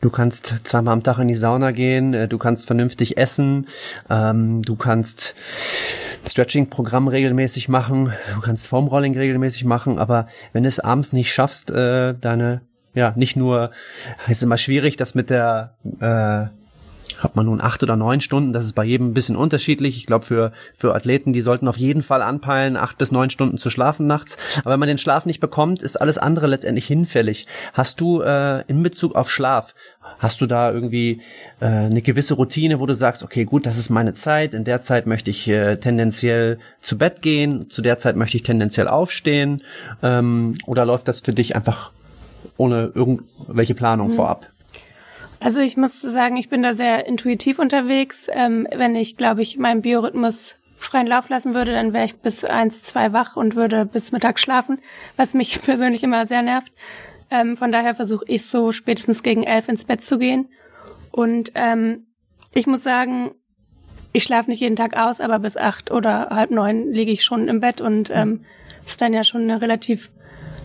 du kannst zweimal am Tag in die Sauna gehen, äh, du kannst vernünftig essen, ähm, du kannst Stretching-Programm regelmäßig machen, du kannst Formrolling regelmäßig machen, aber wenn du es abends nicht schaffst, äh, deine, ja, nicht nur, ist immer schwierig, das mit der äh, hat man nun acht oder neun Stunden, das ist bei jedem ein bisschen unterschiedlich. Ich glaube, für, für Athleten, die sollten auf jeden Fall anpeilen, acht bis neun Stunden zu schlafen nachts. Aber wenn man den Schlaf nicht bekommt, ist alles andere letztendlich hinfällig. Hast du äh, in Bezug auf Schlaf, hast du da irgendwie äh, eine gewisse Routine, wo du sagst, okay, gut, das ist meine Zeit, in der Zeit möchte ich äh, tendenziell zu Bett gehen, zu der Zeit möchte ich tendenziell aufstehen? Ähm, oder läuft das für dich einfach ohne irgendwelche Planung mhm. vorab? Also ich muss sagen, ich bin da sehr intuitiv unterwegs. Ähm, wenn ich, glaube ich, meinen Biorhythmus freien Lauf lassen würde, dann wäre ich bis eins, zwei wach und würde bis Mittag schlafen, was mich persönlich immer sehr nervt. Ähm, von daher versuche ich so spätestens gegen elf ins Bett zu gehen. Und ähm, ich muss sagen, ich schlafe nicht jeden Tag aus, aber bis acht oder halb neun liege ich schon im Bett und ähm, ist dann ja schon eine relativ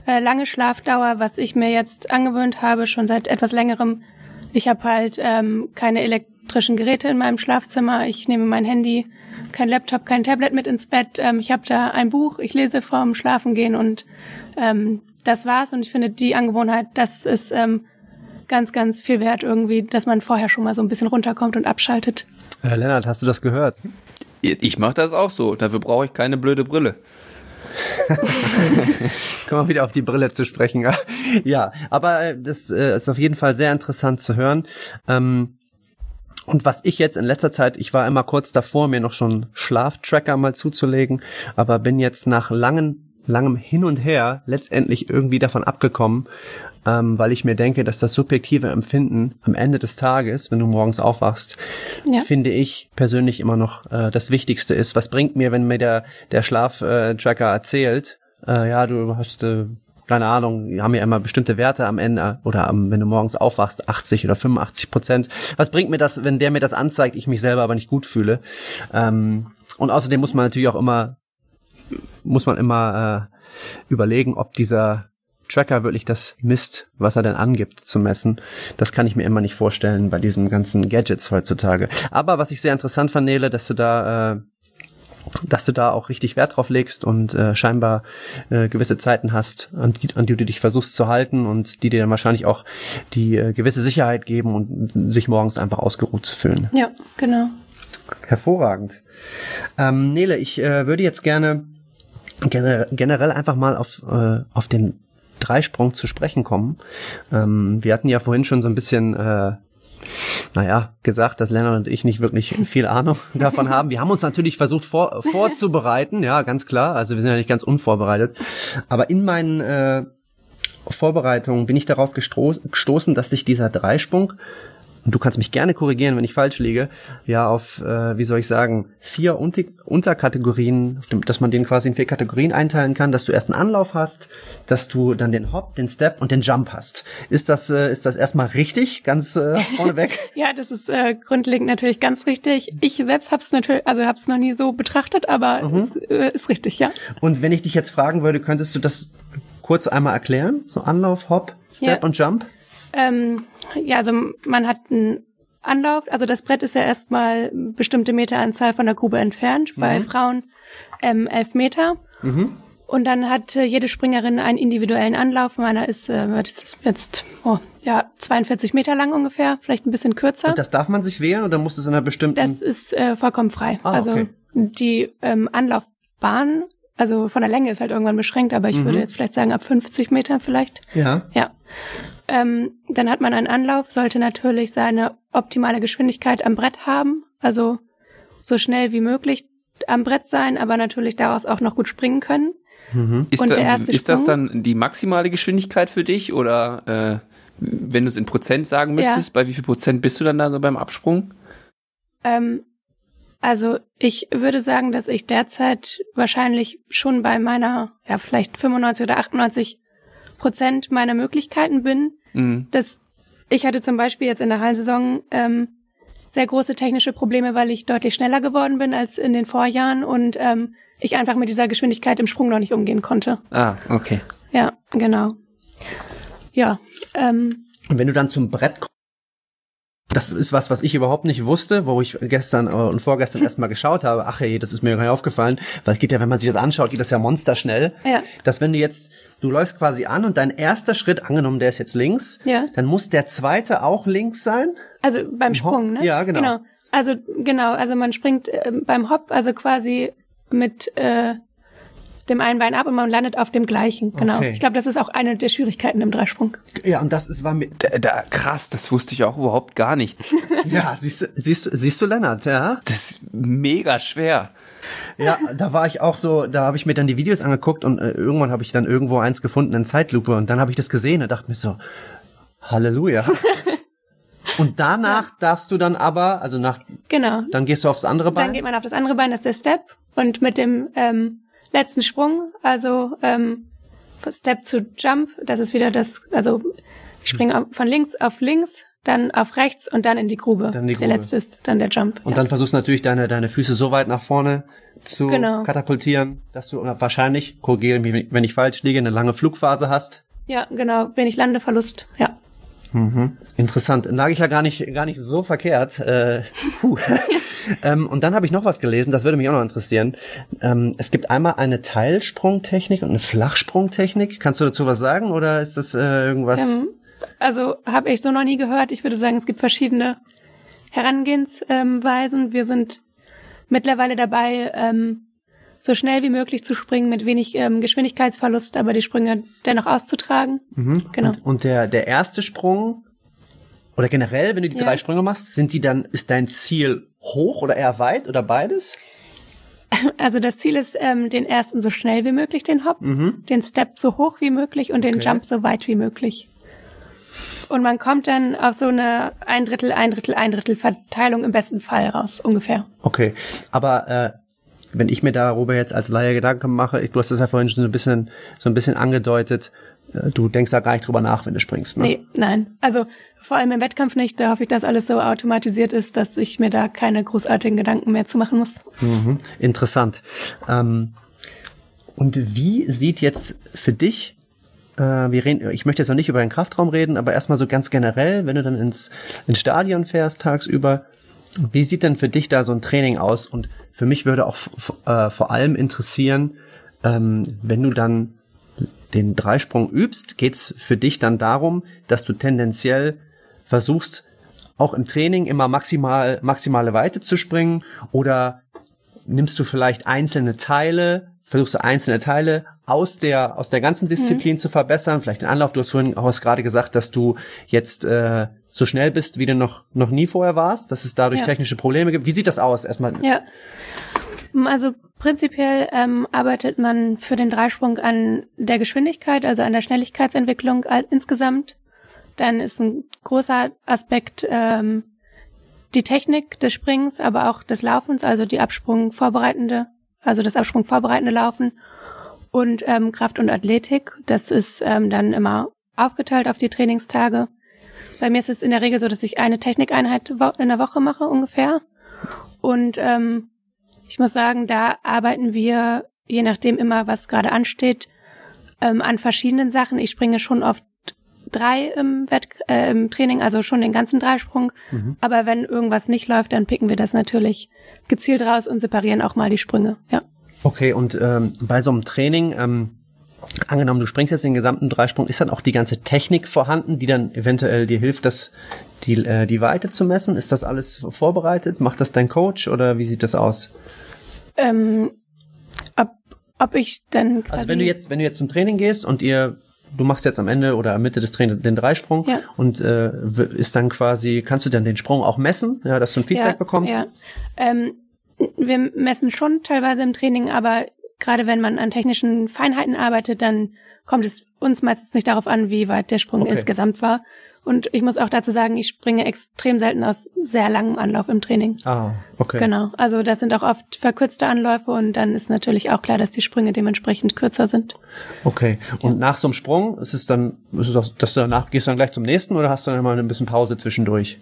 äh, lange Schlafdauer, was ich mir jetzt angewöhnt habe, schon seit etwas längerem ich habe halt ähm, keine elektrischen Geräte in meinem Schlafzimmer. Ich nehme mein Handy, kein Laptop, kein Tablet mit ins Bett. Ähm, ich habe da ein Buch, ich lese vorm Schlafengehen und ähm, das war's. Und ich finde die Angewohnheit, das ist ähm, ganz, ganz viel wert irgendwie, dass man vorher schon mal so ein bisschen runterkommt und abschaltet. Äh, Lennart, hast du das gehört? Ich mache das auch so. Dafür brauche ich keine blöde Brille. Kommen wir wieder auf die Brille zu sprechen. ja, aber äh, das äh, ist auf jeden Fall sehr interessant zu hören. Ähm, und was ich jetzt in letzter Zeit, ich war immer kurz davor, mir noch schon Schlaftracker mal zuzulegen, aber bin jetzt nach langen, langem Hin und Her letztendlich irgendwie davon abgekommen, ähm, weil ich mir denke, dass das subjektive Empfinden am Ende des Tages, wenn du morgens aufwachst, ja. finde ich persönlich immer noch äh, das Wichtigste ist. Was bringt mir, wenn mir der, der Schlaftracker erzählt, äh, ja, du hast äh, keine Ahnung, wir haben ja immer bestimmte Werte am Ende oder am, wenn du morgens aufwachst, 80 oder 85 Prozent. Was bringt mir das, wenn der mir das anzeigt, ich mich selber aber nicht gut fühle? Ähm, und außerdem muss man natürlich auch immer, muss man immer äh, überlegen, ob dieser Tracker wirklich das misst, was er denn angibt zu messen. Das kann ich mir immer nicht vorstellen bei diesen ganzen Gadgets heutzutage. Aber was ich sehr interessant fand, Nele, dass du da äh, dass du da auch richtig Wert drauf legst und äh, scheinbar äh, gewisse Zeiten hast, an die, an die du dich versuchst zu halten und die dir dann wahrscheinlich auch die äh, gewisse Sicherheit geben und sich morgens einfach ausgeruht zu fühlen. Ja, genau. Hervorragend. Ähm, Nele, ich äh, würde jetzt gerne gener generell einfach mal auf, äh, auf den Dreisprung zu sprechen kommen. Ähm, wir hatten ja vorhin schon so ein bisschen äh, naja, gesagt, dass Lennart und ich nicht wirklich viel Ahnung davon haben. Wir haben uns natürlich versucht vor, vorzubereiten, ja, ganz klar. Also wir sind ja nicht ganz unvorbereitet. Aber in meinen äh, Vorbereitungen bin ich darauf gestoßen, dass sich dieser Dreisprung und du kannst mich gerne korrigieren, wenn ich falsch liege, ja auf, äh, wie soll ich sagen, vier Unter Unterkategorien, dass man den quasi in vier Kategorien einteilen kann, dass du erst einen Anlauf hast, dass du dann den Hop, den Step und den Jump hast. Ist das, äh, ist das erstmal richtig, ganz äh, vorneweg? ja, das ist äh, grundlegend natürlich ganz richtig. Ich selbst habe es natürlich, also habe es noch nie so betrachtet, aber mhm. es äh, ist richtig, ja. Und wenn ich dich jetzt fragen würde, könntest du das kurz einmal erklären? So Anlauf, Hop, Step ja. und Jump? Ähm, ja, also man hat einen Anlauf, also das Brett ist ja erstmal bestimmte Meteranzahl von der Grube entfernt, mhm. bei Frauen ähm, elf Meter. Mhm. Und dann hat äh, jede Springerin einen individuellen Anlauf. Meiner ist äh, jetzt oh, ja 42 Meter lang ungefähr, vielleicht ein bisschen kürzer. Und das darf man sich wählen oder muss es in einer bestimmten? Das ist äh, vollkommen frei. Ah, also okay. die ähm, Anlaufbahn, also von der Länge ist halt irgendwann beschränkt, aber ich mhm. würde jetzt vielleicht sagen ab 50 Meter vielleicht. Ja. Ja. Ähm, dann hat man einen Anlauf, sollte natürlich seine optimale Geschwindigkeit am Brett haben, also so schnell wie möglich am Brett sein, aber natürlich daraus auch noch gut springen können. Mhm. Ist, da, ist das dann die maximale Geschwindigkeit für dich oder äh, wenn du es in Prozent sagen müsstest, ja. bei wie viel Prozent bist du dann da so beim Absprung? Ähm, also ich würde sagen, dass ich derzeit wahrscheinlich schon bei meiner, ja vielleicht 95 oder 98 Prozent meiner Möglichkeiten bin. Mhm. Das, ich hatte zum Beispiel jetzt in der Hallensaison ähm, sehr große technische Probleme, weil ich deutlich schneller geworden bin als in den Vorjahren und ähm, ich einfach mit dieser Geschwindigkeit im Sprung noch nicht umgehen konnte. Ah, okay. Ja, genau. Ja. Ähm, und wenn du dann zum Brett kommst, das ist was, was ich überhaupt nicht wusste, wo ich gestern äh, und vorgestern erst mal geschaut habe. Ach hey, das ist mir gar nicht aufgefallen, weil es geht ja, wenn man sich das anschaut, geht das ja monsterschnell. Ja. Dass wenn du jetzt, du läufst quasi an und dein erster Schritt, angenommen, der ist jetzt links, ja. dann muss der zweite auch links sein. Also beim Sprung, ne? Ja, genau. genau. Also genau, also man springt äh, beim Hop, also quasi mit äh, dem einen Bein ab und man landet auf dem gleichen. Genau. Okay. Ich glaube, das ist auch eine der Schwierigkeiten im Dreisprung. Ja, und das ist war mir da, da, krass, das wusste ich auch überhaupt gar nicht. ja, siehst du, siehst du, siehst du Lennart, ja? Das ist mega schwer. Ja, da war ich auch so, da habe ich mir dann die Videos angeguckt und äh, irgendwann habe ich dann irgendwo eins gefunden in Zeitlupe und dann habe ich das gesehen und dachte mir so, Halleluja. Und danach ja. darfst du dann aber, also nach, genau, dann gehst du aufs andere Bein. Dann geht man auf das andere Bein, das ist der Step. Und mit dem ähm, letzten Sprung, also ähm, Step zu Jump, das ist wieder das, also ich springe von links auf links, dann auf rechts und dann in die Grube. Dann die Grube. Der letzte ist dann der Jump. Und ja. dann versuchst du natürlich deine, deine Füße so weit nach vorne zu genau. katapultieren, dass du wahrscheinlich, korrigiere mich, wenn ich falsch liege, eine lange Flugphase hast. Ja, genau, wenig Landeverlust, ja. Mhm. Interessant. Lag ich ja gar nicht, gar nicht so verkehrt. Äh, ähm, und dann habe ich noch was gelesen, das würde mich auch noch interessieren. Ähm, es gibt einmal eine Teilsprungtechnik und eine Flachsprungtechnik. Kannst du dazu was sagen oder ist das äh, irgendwas? Ähm, also habe ich so noch nie gehört. Ich würde sagen, es gibt verschiedene Herangehensweisen. Wir sind mittlerweile dabei, ähm, so schnell wie möglich zu springen mit wenig ähm, Geschwindigkeitsverlust, aber die Sprünge dennoch auszutragen. Mhm. Genau. Und, und, der der erste Sprung oder generell, wenn du die ja. drei Sprünge machst, sind die dann ist dein Ziel hoch oder eher weit oder beides? Also das Ziel ist, ähm, den ersten so schnell wie möglich, den Hop, mhm. den Step so hoch wie möglich und okay. den Jump so weit wie möglich. Und man kommt dann auf so eine ein Drittel, ein Drittel, ein Drittel Verteilung im besten Fall raus, ungefähr. Okay, aber äh, wenn ich mir darüber jetzt als Laie Gedanken mache, ich, du hast das ja vorhin schon so ein bisschen, so ein bisschen angedeutet, äh, du denkst da gar nicht drüber nach, wenn du springst, ne? Nee, nein. Also vor allem im Wettkampf nicht, da hoffe ich, dass alles so automatisiert ist, dass ich mir da keine großartigen Gedanken mehr zu machen muss. Mhm, interessant. Ähm, und wie sieht jetzt für dich äh, wir reden, ich möchte jetzt noch nicht über den Kraftraum reden, aber erstmal so ganz generell, wenn du dann ins, ins Stadion fährst tagsüber, wie sieht denn für dich da so ein Training aus und für mich würde auch äh, vor allem interessieren, ähm, wenn du dann den Dreisprung übst, geht's für dich dann darum, dass du tendenziell versuchst, auch im Training immer maximal, maximale Weite zu springen oder nimmst du vielleicht einzelne Teile, versuchst du einzelne Teile aus der, aus der ganzen Disziplin mhm. zu verbessern, vielleicht den Anlauf, du hast vorhin auch gerade gesagt, dass du jetzt äh, so schnell bist, wie du noch, noch nie vorher warst, dass es dadurch ja. technische Probleme gibt. Wie sieht das aus erstmal? Ja. Also prinzipiell ähm, arbeitet man für den Dreisprung an der Geschwindigkeit, also an der Schnelligkeitsentwicklung insgesamt. Dann ist ein großer Aspekt ähm, die Technik des Springs, aber auch des Laufens, also die Absprung vorbereitende, also das Absprung vorbereitende Laufen und ähm, Kraft und Athletik. Das ist ähm, dann immer aufgeteilt auf die Trainingstage. Bei mir ist es in der Regel so, dass ich eine Technikeinheit in der Woche mache ungefähr. Und ähm, ich muss sagen, da arbeiten wir, je nachdem immer, was gerade ansteht, ähm, an verschiedenen Sachen. Ich springe schon oft drei im, Wett äh, im Training, also schon den ganzen Dreisprung. Mhm. Aber wenn irgendwas nicht läuft, dann picken wir das natürlich gezielt raus und separieren auch mal die Sprünge. Ja. Okay, und ähm, bei so einem Training, ähm, angenommen, du springst jetzt den gesamten Dreisprung, ist dann auch die ganze Technik vorhanden, die dann eventuell dir hilft, das, die, äh, die Weite zu messen? Ist das alles vorbereitet? Macht das dein Coach oder wie sieht das aus? Ähm, ob, ob ich dann Also wenn du jetzt, wenn du jetzt zum Training gehst und ihr du machst jetzt am Ende oder am Mitte des Trainings den Dreisprung ja. und äh, ist dann quasi, kannst du dann den Sprung auch messen, ja, dass du ein Feedback ja, bekommst? Ja. Ähm, wir messen schon teilweise im Training, aber gerade wenn man an technischen Feinheiten arbeitet, dann kommt es uns meistens nicht darauf an, wie weit der Sprung okay. insgesamt war. Und ich muss auch dazu sagen, ich springe extrem selten aus sehr langem Anlauf im Training. Ah, okay. Genau. Also das sind auch oft verkürzte Anläufe und dann ist natürlich auch klar, dass die Sprünge dementsprechend kürzer sind. Okay. Und ja. nach so einem Sprung ist es dann, ist es auch, dass du danach gehst du dann gleich zum nächsten oder hast du dann mal ein bisschen Pause zwischendurch?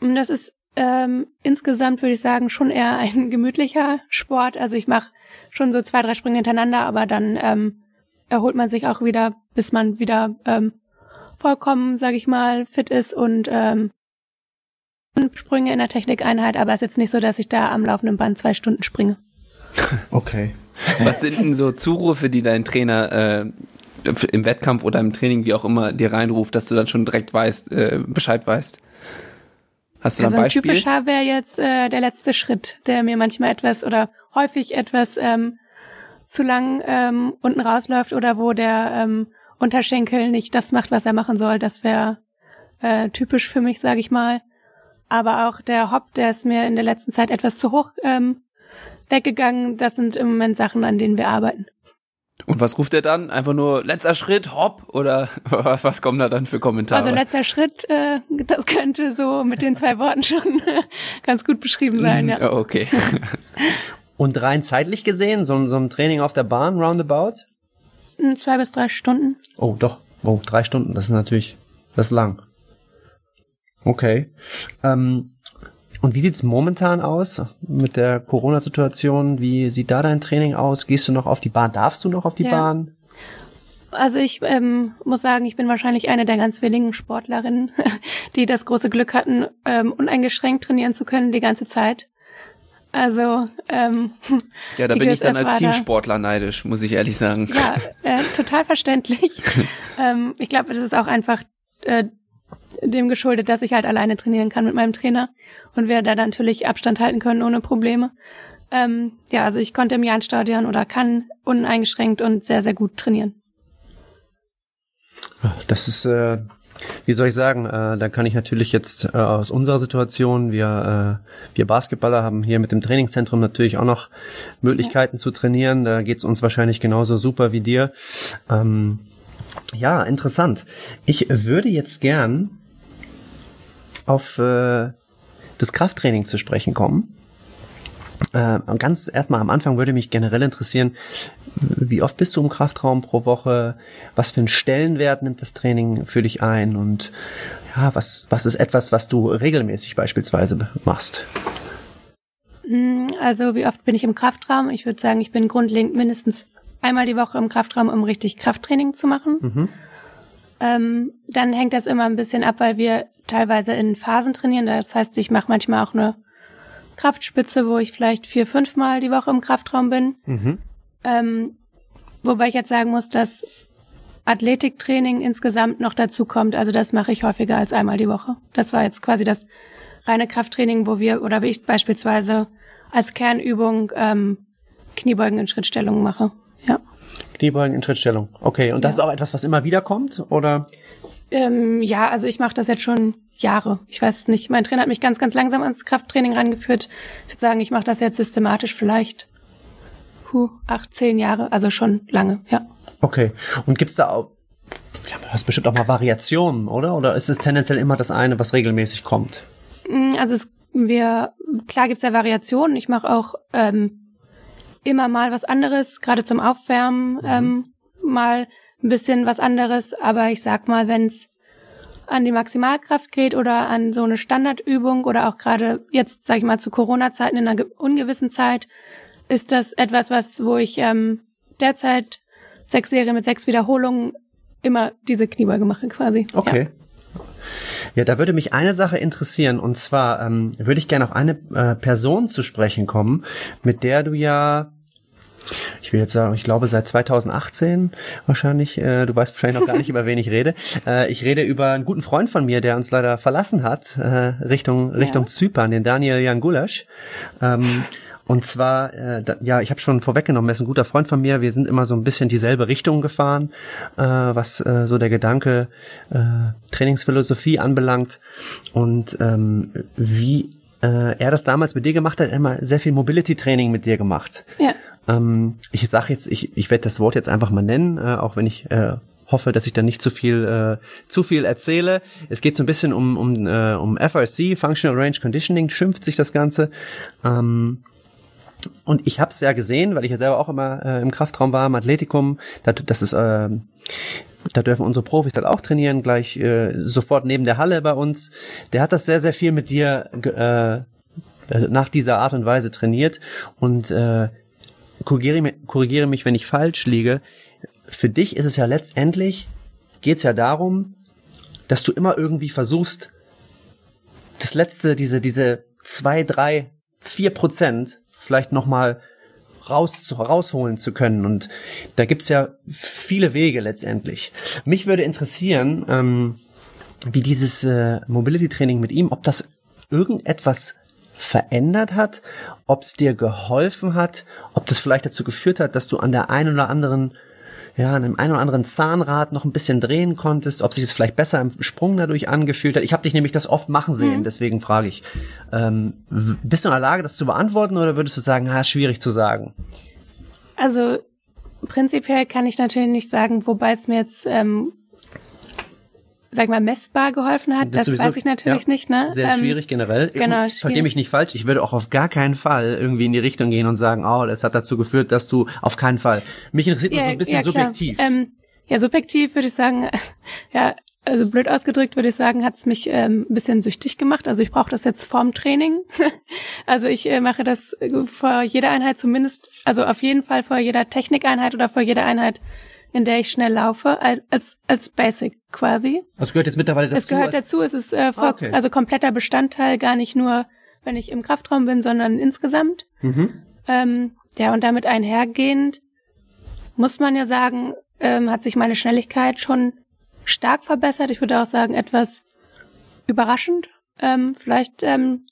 Das ist ähm, insgesamt würde ich sagen schon eher ein gemütlicher Sport. Also ich mache schon so zwei, drei Sprünge hintereinander, aber dann ähm, erholt man sich auch wieder, bis man wieder ähm, vollkommen, sage ich mal, fit ist und ähm, Sprünge in der Technikeinheit, aber es ist jetzt nicht so, dass ich da am laufenden Band zwei Stunden springe. Okay. Was sind denn so Zurufe, die dein Trainer äh, im Wettkampf oder im Training, wie auch immer, dir reinruft, dass du dann schon direkt weißt, äh, Bescheid weißt? Hast du also da ein Beispiel? Ein typischer wäre jetzt äh, der letzte Schritt, der mir manchmal etwas oder häufig etwas ähm, zu lang ähm, unten rausläuft oder wo der ähm, Unterschenkel nicht das macht, was er machen soll. Das wäre äh, typisch für mich, sage ich mal. Aber auch der Hop, der ist mir in der letzten Zeit etwas zu hoch ähm, weggegangen. Das sind im Moment Sachen, an denen wir arbeiten. Und was ruft er dann? Einfach nur letzter Schritt, hopp? Oder was kommen da dann für Kommentare? Also letzter Schritt, äh, das könnte so mit den zwei Worten schon ganz gut beschrieben sein, ja. Okay. Und rein zeitlich gesehen, so, so ein Training auf der Bahn, roundabout? Zwei bis drei Stunden. Oh, doch. Oh, drei Stunden, das ist natürlich, das ist lang. Okay. Ähm, und wie sieht's momentan aus mit der Corona-Situation? Wie sieht da dein Training aus? Gehst du noch auf die Bahn? Darfst du noch auf die ja. Bahn? Also ich ähm, muss sagen, ich bin wahrscheinlich eine der ganz wenigen Sportlerinnen, die das große Glück hatten, ähm, uneingeschränkt trainieren zu können die ganze Zeit. Also ähm, ja, da bin ich dann als Teamsportler neidisch, muss ich ehrlich sagen. Ja, äh, total verständlich. ähm, ich glaube, das ist auch einfach äh, dem geschuldet, dass ich halt alleine trainieren kann mit meinem Trainer und wir da natürlich Abstand halten können ohne Probleme. Ähm, ja, also ich konnte im Jahnstadion oder kann uneingeschränkt und sehr, sehr gut trainieren. Das ist äh, wie soll ich sagen, äh, da kann ich natürlich jetzt äh, aus unserer Situation, wir, äh, wir Basketballer haben hier mit dem Trainingszentrum natürlich auch noch Möglichkeiten ja. zu trainieren. Da geht's uns wahrscheinlich genauso super wie dir. Ähm, ja, interessant. Ich würde jetzt gern auf äh, das Krafttraining zu sprechen kommen. Äh, ganz erstmal am Anfang würde mich generell interessieren, wie oft bist du im Kraftraum pro Woche? Was für einen Stellenwert nimmt das Training für dich ein? Und ja, was, was ist etwas, was du regelmäßig beispielsweise machst? Hm, also, wie oft bin ich im Kraftraum? Ich würde sagen, ich bin grundlegend mindestens einmal die Woche im Kraftraum, um richtig Krafttraining zu machen. Mhm. Ähm, dann hängt das immer ein bisschen ab, weil wir teilweise in Phasen trainieren. Das heißt, ich mache manchmal auch eine Kraftspitze, wo ich vielleicht vier, fünf Mal die Woche im Kraftraum bin. Mhm. Ähm, wobei ich jetzt sagen muss, dass Athletiktraining insgesamt noch dazu kommt. Also das mache ich häufiger als einmal die Woche. Das war jetzt quasi das reine Krafttraining, wo wir oder wie ich beispielsweise als Kernübung ähm, Kniebeugen in Schrittstellung mache. Ja. Kniebeugen in Schrittstellung. Okay. Und das ja. ist auch etwas, was immer wieder kommt, oder? Ähm, ja, also ich mache das jetzt schon Jahre. Ich weiß es nicht. Mein Trainer hat mich ganz, ganz langsam ans Krafttraining rangeführt. Ich würde sagen, ich mache das jetzt systematisch vielleicht huh, acht, zehn Jahre, also schon lange, ja. Okay. Und gibt's da auch, ja, du hast bestimmt auch mal Variationen, oder? Oder ist es tendenziell immer das eine, was regelmäßig kommt? Mm, also es, wir, klar gibt's ja Variationen. Ich mache auch ähm, immer mal was anderes, gerade zum Aufwärmen mhm. ähm, mal ein bisschen was anderes. Aber ich sag mal, wenn's an die Maximalkraft geht oder an so eine Standardübung oder auch gerade jetzt, sag ich mal, zu Corona-Zeiten in einer ungewissen Zeit, ist das etwas, was, wo ich ähm, derzeit sechs Serien mit sechs Wiederholungen immer diese Kniebeuge mache quasi. Okay. Ja. ja. da würde mich eine Sache interessieren und zwar ähm, würde ich gerne auf eine äh, Person zu sprechen kommen, mit der du ja ich will jetzt sagen, ich glaube seit 2018 wahrscheinlich, äh, du weißt wahrscheinlich noch gar nicht, über wen ich rede. Äh, ich rede über einen guten Freund von mir, der uns leider verlassen hat, äh, Richtung, Richtung ja. Zypern, den Daniel Jan Gulasch. Ähm, und zwar, äh, da, ja, ich habe schon vorweggenommen, er ist ein guter Freund von mir. Wir sind immer so ein bisschen dieselbe Richtung gefahren, äh, was äh, so der Gedanke äh, Trainingsphilosophie anbelangt. Und ähm, wie äh, er das damals mit dir gemacht hat, immer sehr viel Mobility-Training mit dir gemacht. Ja. Ähm, ich sage jetzt, ich, ich werde das Wort jetzt einfach mal nennen, äh, auch wenn ich äh, hoffe, dass ich da nicht zu viel äh, zu viel erzähle. Es geht so ein bisschen um um äh, um FRC, Functional Range Conditioning, schimpft sich das Ganze. Ähm, und ich habe es ja gesehen, weil ich ja selber auch immer äh, im Kraftraum war, im Athletikum. Das, das ist, äh, da dürfen unsere Profis dann auch trainieren, gleich äh, sofort neben der Halle bei uns. Der hat das sehr, sehr viel mit dir äh, nach dieser Art und Weise trainiert. Und äh, korrigiere, korrigiere mich, wenn ich falsch liege. Für dich ist es ja letztendlich, geht es ja darum, dass du immer irgendwie versuchst, das letzte, diese, diese zwei, drei, vier Prozent vielleicht nochmal raus, rausholen zu können. Und da gibt's ja viele Wege letztendlich. Mich würde interessieren, ähm, wie dieses äh, Mobility-Training mit ihm, ob das irgendetwas verändert hat, ob es dir geholfen hat, ob das vielleicht dazu geführt hat, dass du an der einen oder anderen ja, an dem einen oder anderen Zahnrad noch ein bisschen drehen konntest, ob sich es vielleicht besser im Sprung dadurch angefühlt hat. Ich habe dich nämlich das oft machen sehen, mhm. deswegen frage ich. Ähm, bist du in der Lage, das zu beantworten oder würdest du sagen, ha, schwierig zu sagen? Also prinzipiell kann ich natürlich nicht sagen, wobei es mir jetzt ähm, sag mal, messbar geholfen hat, das, das weiß ich natürlich ja, nicht, ne? Sehr ähm, schwierig generell. Genau. Verstehe mich nicht falsch. Ich würde auch auf gar keinen Fall irgendwie in die Richtung gehen und sagen, oh, das hat dazu geführt, dass du auf keinen Fall. Mich interessiert ja, nur so ein bisschen ja, subjektiv. Ähm, ja, subjektiv würde ich sagen, ja, also blöd ausgedrückt würde ich sagen, hat es mich ähm, ein bisschen süchtig gemacht. Also ich brauche das jetzt vorm Training. also ich äh, mache das vor jeder Einheit zumindest, also auf jeden Fall vor jeder Technikeinheit oder vor jeder Einheit in der ich schnell laufe, als, als Basic quasi. Also gehört jetzt mittlerweile dazu? Es gehört dazu, es ist äh, voll, ah, okay. also kompletter Bestandteil, gar nicht nur, wenn ich im Kraftraum bin, sondern insgesamt. Mhm. Ähm, ja, und damit einhergehend muss man ja sagen, ähm, hat sich meine Schnelligkeit schon stark verbessert. Ich würde auch sagen, etwas überraschend. Ähm, vielleicht ähm,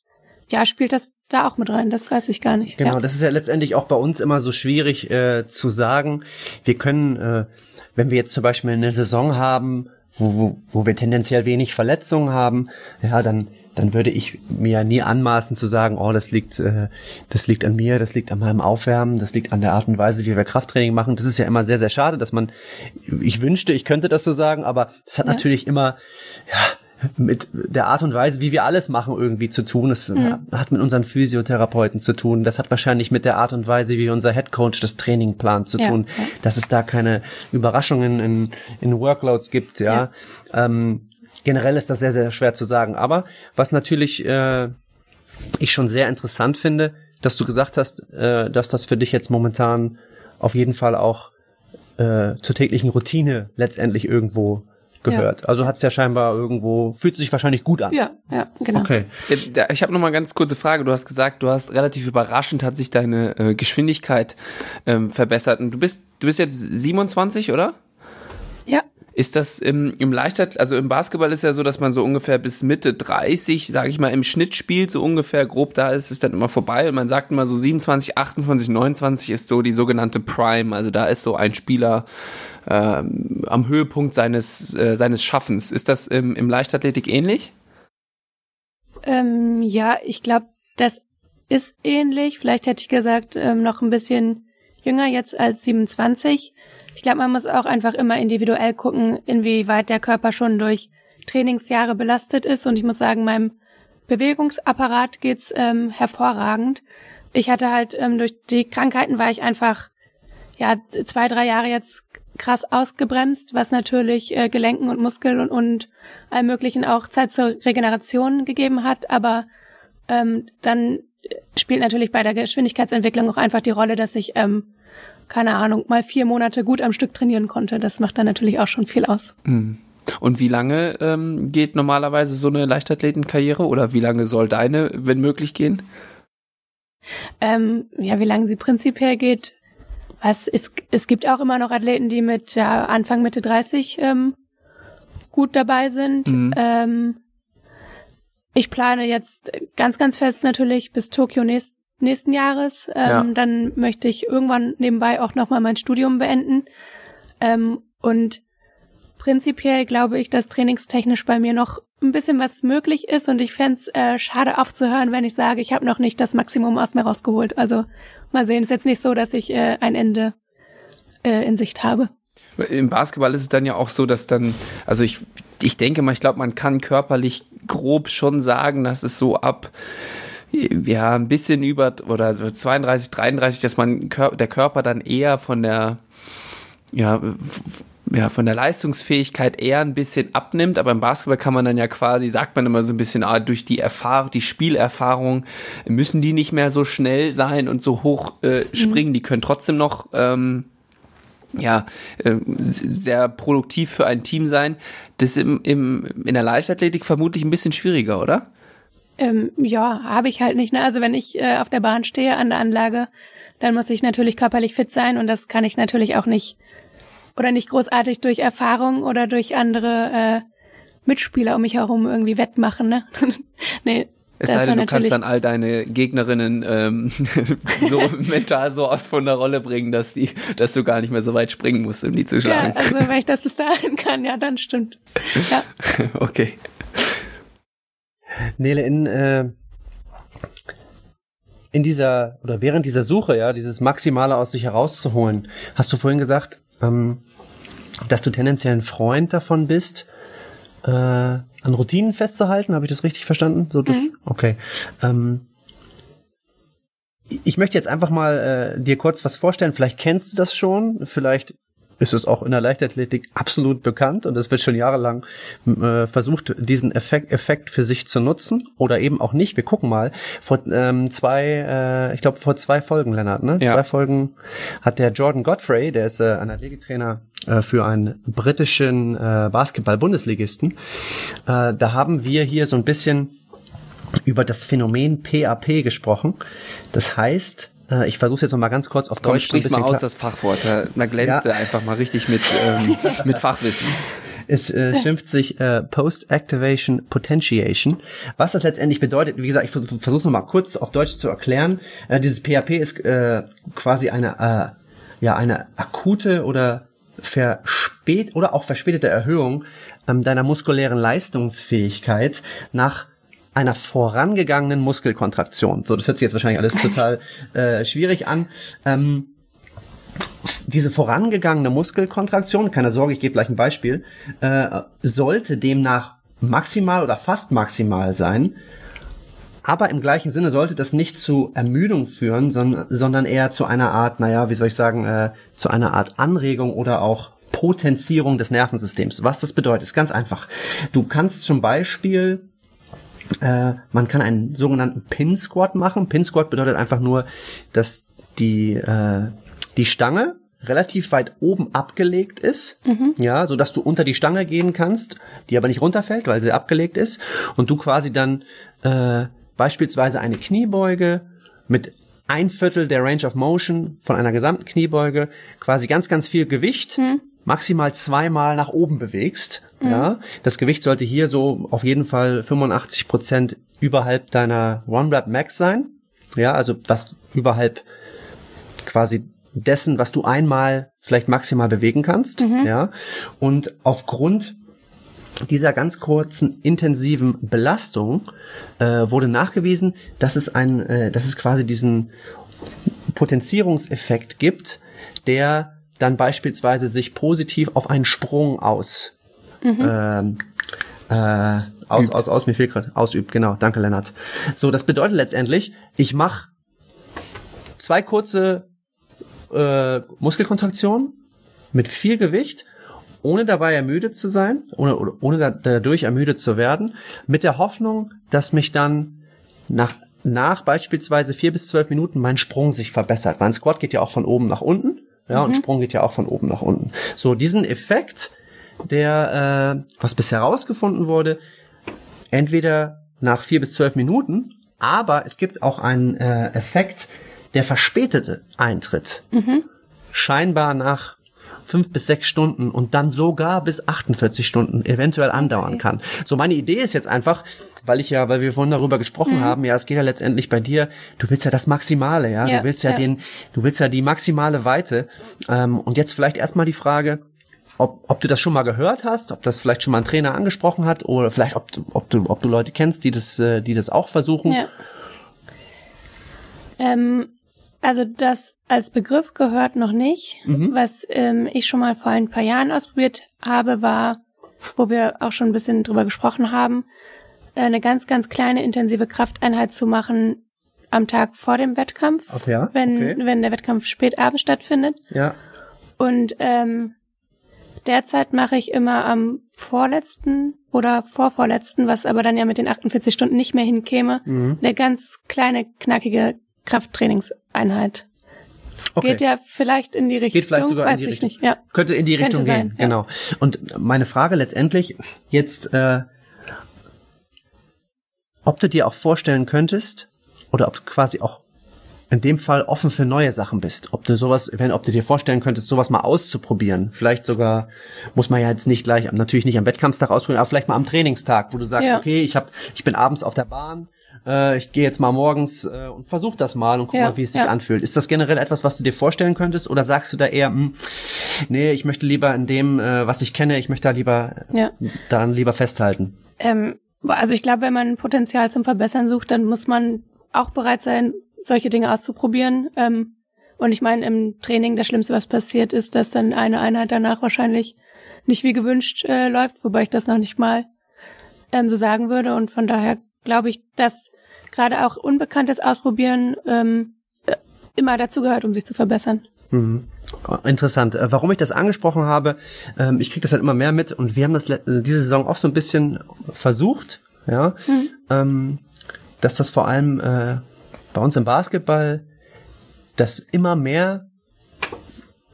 ja, spielt das da auch mit rein, das weiß ich gar nicht. Genau, ja. das ist ja letztendlich auch bei uns immer so schwierig äh, zu sagen. Wir können, äh, wenn wir jetzt zum Beispiel eine Saison haben, wo, wo, wo wir tendenziell wenig Verletzungen haben, ja, dann dann würde ich mir nie anmaßen zu sagen, oh, das liegt, äh, das liegt an mir, das liegt an meinem Aufwärmen, das liegt an der Art und Weise, wie wir Krafttraining machen. Das ist ja immer sehr, sehr schade, dass man, ich wünschte, ich könnte das so sagen, aber es hat ja. natürlich immer, ja, mit der Art und Weise, wie wir alles machen, irgendwie zu tun. Es mhm. hat mit unseren Physiotherapeuten zu tun. Das hat wahrscheinlich mit der Art und Weise, wie unser Headcoach das Training plant, zu ja, tun. Dass es da keine Überraschungen in, in Workloads gibt, ja. ja. Ähm, generell ist das sehr, sehr schwer zu sagen. Aber was natürlich äh, ich schon sehr interessant finde, dass du gesagt hast, äh, dass das für dich jetzt momentan auf jeden Fall auch äh, zur täglichen Routine letztendlich irgendwo gehört. Ja. Also hat es ja scheinbar irgendwo, fühlt sich wahrscheinlich gut an. Ja, ja, genau. Okay. Ich habe noch mal ganz kurze Frage. Du hast gesagt, du hast relativ überraschend hat sich deine äh, Geschwindigkeit ähm, verbessert. Und du bist, du bist jetzt 27, oder? Ja. Ist das im, im Leichtathletik, also im Basketball ist ja so, dass man so ungefähr bis Mitte 30, sage ich mal, im Schnitt spielt, so ungefähr grob da ist es dann immer vorbei und man sagt immer so 27, 28, 29 ist so die sogenannte Prime, also da ist so ein Spieler äh, am Höhepunkt seines, äh, seines Schaffens. Ist das im, im Leichtathletik ähnlich? Ähm, ja, ich glaube, das ist ähnlich. Vielleicht hätte ich gesagt, ähm, noch ein bisschen jünger jetzt als 27. Ich glaube, man muss auch einfach immer individuell gucken, inwieweit der Körper schon durch Trainingsjahre belastet ist. Und ich muss sagen, meinem Bewegungsapparat geht's ähm, hervorragend. Ich hatte halt ähm, durch die Krankheiten war ich einfach ja zwei drei Jahre jetzt krass ausgebremst, was natürlich äh, Gelenken und Muskeln und, und allem möglichen auch Zeit zur Regeneration gegeben hat. Aber ähm, dann spielt natürlich bei der Geschwindigkeitsentwicklung auch einfach die Rolle, dass ich ähm, keine Ahnung, mal vier Monate gut am Stück trainieren konnte. Das macht dann natürlich auch schon viel aus. Mhm. Und wie lange ähm, geht normalerweise so eine Leichtathletenkarriere oder wie lange soll deine, wenn möglich, gehen? Ähm, ja, wie lange sie prinzipiell geht. Was, es, es gibt auch immer noch Athleten, die mit ja, Anfang, Mitte 30 ähm, gut dabei sind. Mhm. Ähm, ich plane jetzt ganz, ganz fest natürlich bis Tokio nächst, nächsten Jahres. Ähm, ja. Dann möchte ich irgendwann nebenbei auch nochmal mein Studium beenden. Ähm, und prinzipiell glaube ich, dass trainingstechnisch bei mir noch ein bisschen was möglich ist und ich fände äh, schade aufzuhören, wenn ich sage, ich habe noch nicht das Maximum aus mir rausgeholt. Also mal sehen, ist jetzt nicht so, dass ich äh, ein Ende äh, in Sicht habe. Im Basketball ist es dann ja auch so, dass dann, also ich, ich denke mal, ich glaube, man kann körperlich grob schon sagen, dass es so ab ja, ein bisschen über oder 32, 33, dass man der Körper dann eher von der ja, ja, von der Leistungsfähigkeit eher ein bisschen abnimmt, aber im Basketball kann man dann ja quasi, sagt man immer so ein bisschen, ah, durch die Erfahrung, die Spielerfahrung müssen die nicht mehr so schnell sein und so hoch äh, springen, mhm. die können trotzdem noch ähm, ja, äh, sehr produktiv für ein Team sein. Das ist im, im, in der Leichtathletik vermutlich ein bisschen schwieriger, oder? Ähm, ja, habe ich halt nicht. Ne? Also wenn ich äh, auf der Bahn stehe an der Anlage, dann muss ich natürlich körperlich fit sein und das kann ich natürlich auch nicht oder nicht großartig durch Erfahrung oder durch andere äh, Mitspieler um mich herum irgendwie wettmachen. Ne? nee, es sei denn, du kannst dann all deine Gegnerinnen ähm, so mental so aus von der Rolle bringen, dass die, dass du gar nicht mehr so weit springen musst, um die zu schlagen. Ja, also wenn ich das bis dahin kann, ja, dann stimmt. Ja. okay. Nele, in, äh, in dieser oder während dieser Suche, ja, dieses Maximale aus sich herauszuholen, hast du vorhin gesagt, ähm, dass du tendenziell ein Freund davon bist, äh, an Routinen festzuhalten. Habe ich das richtig verstanden? So, das, mhm. Okay. Ähm, ich möchte jetzt einfach mal äh, dir kurz was vorstellen. Vielleicht kennst du das schon. Vielleicht ist es auch in der Leichtathletik absolut bekannt und es wird schon jahrelang äh, versucht, diesen Effekt, Effekt für sich zu nutzen oder eben auch nicht. Wir gucken mal. Vor ähm, zwei, äh, ich glaube vor zwei Folgen, Lennart, ne? Ja. Zwei Folgen hat der Jordan Godfrey, der ist äh, ein Athletiktrainer äh, für einen britischen äh, Basketball-Bundesligisten. Äh, da haben wir hier so ein bisschen über das Phänomen PAP gesprochen. Das heißt, äh, ich versuche jetzt noch mal ganz kurz auf Komm, Deutsch. Komm, sprich's mal aus, das Fachwort. Da, glänzt ja. einfach mal richtig mit, ähm, mit Fachwissen. Es äh, schimpft sich äh, Post-Activation Potentiation. Was das letztendlich bedeutet, wie gesagt, ich versuche es nochmal kurz auf Deutsch zu erklären. Äh, dieses PHP ist äh, quasi eine, äh, ja, eine akute oder verspät oder auch verspätete Erhöhung ähm, deiner muskulären Leistungsfähigkeit nach einer vorangegangenen Muskelkontraktion. So, das hört sich jetzt wahrscheinlich alles total äh, schwierig an. Ähm, diese vorangegangene Muskelkontraktion, keine Sorge, ich gebe gleich ein Beispiel, äh, sollte demnach maximal oder fast maximal sein. Aber im gleichen Sinne sollte das nicht zu Ermüdung führen, sondern, sondern eher zu einer Art, naja, wie soll ich sagen, äh, zu einer Art Anregung oder auch Potenzierung des Nervensystems. Was das bedeutet, ist ganz einfach. Du kannst zum Beispiel äh, man kann einen sogenannten Pin Squat machen. Pin Squat bedeutet einfach nur, dass die, äh, die Stange relativ weit oben abgelegt ist, Mhm. ja, so dass du unter die Stange gehen kannst, die aber nicht runterfällt, weil sie abgelegt ist und du quasi dann äh, beispielsweise eine Kniebeuge mit ein Viertel der Range of Motion von einer gesamten Kniebeuge quasi ganz, ganz viel Gewicht maximal zweimal nach oben bewegst. Ja, das Gewicht sollte hier so auf jeden Fall 85 Prozent überhalb deiner One Rep Max sein. Ja, also was überhalb quasi dessen, was du einmal vielleicht maximal bewegen kannst. Ja, und aufgrund dieser ganz kurzen intensiven Belastung äh, wurde nachgewiesen, dass es ein, äh, dass es quasi diesen Potenzierungseffekt gibt, der dann beispielsweise sich positiv auf einen Sprung aus ähm, äh, aus, aus, aus, mir fehlt gerade, ausübt, genau, danke Lennart. So, das bedeutet letztendlich, ich mache zwei kurze äh, Muskelkontraktionen mit viel Gewicht, ohne dabei ermüdet zu sein, ohne, ohne da- dadurch ermüdet zu werden, mit der Hoffnung, dass mich dann nach, nach beispielsweise vier bis zwölf Minuten mein Sprung sich verbessert. Weil ein Squat geht ja auch von oben nach unten, ja, und Sprung geht ja auch von oben nach unten. So, diesen Effekt, der, äh, was bisher herausgefunden wurde, entweder nach vier bis zwölf Minuten, aber es gibt auch einen äh, Effekt, der verspätete eintritt. Scheinbar nach fünf bis sechs Stunden und dann sogar bis 48 Stunden eventuell andauern kann. So meine Idee ist jetzt einfach, weil ich ja, weil wir vorhin darüber gesprochen haben, ja, es geht ja letztendlich bei dir, du willst ja das Maximale, ja, Ja, du willst ja, ja. den, du willst ja die maximale Weite. Ähm, und jetzt vielleicht erstmal die Frage, ob, ob du das schon mal gehört hast, ob das vielleicht schon mal ein Trainer angesprochen hat oder vielleicht ob du, ob du, ob du Leute kennst, die das, äh, die das auch versuchen. Ja. Ähm, also das als Begriff gehört noch nicht. Was ähm, ich schon mal vor ein paar Jahren ausprobiert habe, war, wo wir auch schon ein bisschen drüber gesprochen haben, eine ganz, ganz kleine intensive Krafteinheit zu machen am Tag vor dem Wettkampf, Ach ja, wenn, okay. wenn der Wettkampf spät abends stattfindet. Ja. Und ähm, derzeit mache ich immer am vorletzten oder vorvorletzten, was aber dann ja mit den 48 Stunden nicht mehr hinkäme, Mhm. eine ganz kleine, knackige Krafttrainingseinheit. Okay. Geht ja vielleicht in die Richtung, Geht vielleicht sogar weiß in die ich Richtung. nicht. Ja. Könnte in die Könnte Richtung sein, gehen, ja. genau. Und meine Frage letztendlich jetzt, äh, ob du dir auch vorstellen könntest oder ob du quasi auch in dem Fall offen für neue Sachen bist. Ob du sowas, wenn, ob du dir vorstellen könntest, sowas mal auszuprobieren. Vielleicht sogar, muss man ja jetzt nicht gleich, natürlich nicht am Wettkampfstag ausprobieren, aber vielleicht mal am Trainingstag, wo du sagst, Ja. okay, ich hab, ich bin abends auf der Bahn, äh, ich gehe jetzt mal morgens äh, und versuch das mal und guck Ja, mal, wie es sich ja. anfühlt. Ist das generell etwas, was du dir vorstellen könntest oder sagst du da eher, hm, nee, ich möchte lieber in dem, äh, was ich kenne, ich möchte da lieber Ja. daran lieber festhalten? Ähm, also ich glaube, wenn man Potenzial zum Verbessern sucht, dann muss man auch bereit sein, solche Dinge auszuprobieren. Ähm, und ich meine, im Training das Schlimmste, was passiert, ist, dass dann eine Einheit danach wahrscheinlich nicht wie gewünscht äh, läuft, wobei ich das noch nicht mal ähm, so sagen würde. Und von daher glaube ich, dass gerade auch Unbekanntes ausprobieren ähm, äh, immer dazu gehört, um sich zu verbessern. Interessant. Äh, Warum ich das angesprochen habe, ähm, ich kriege das halt immer mehr mit und wir haben das äh, diese Saison auch so ein bisschen versucht, ja, ähm, dass das vor allem äh, bei uns im Basketball, dass immer mehr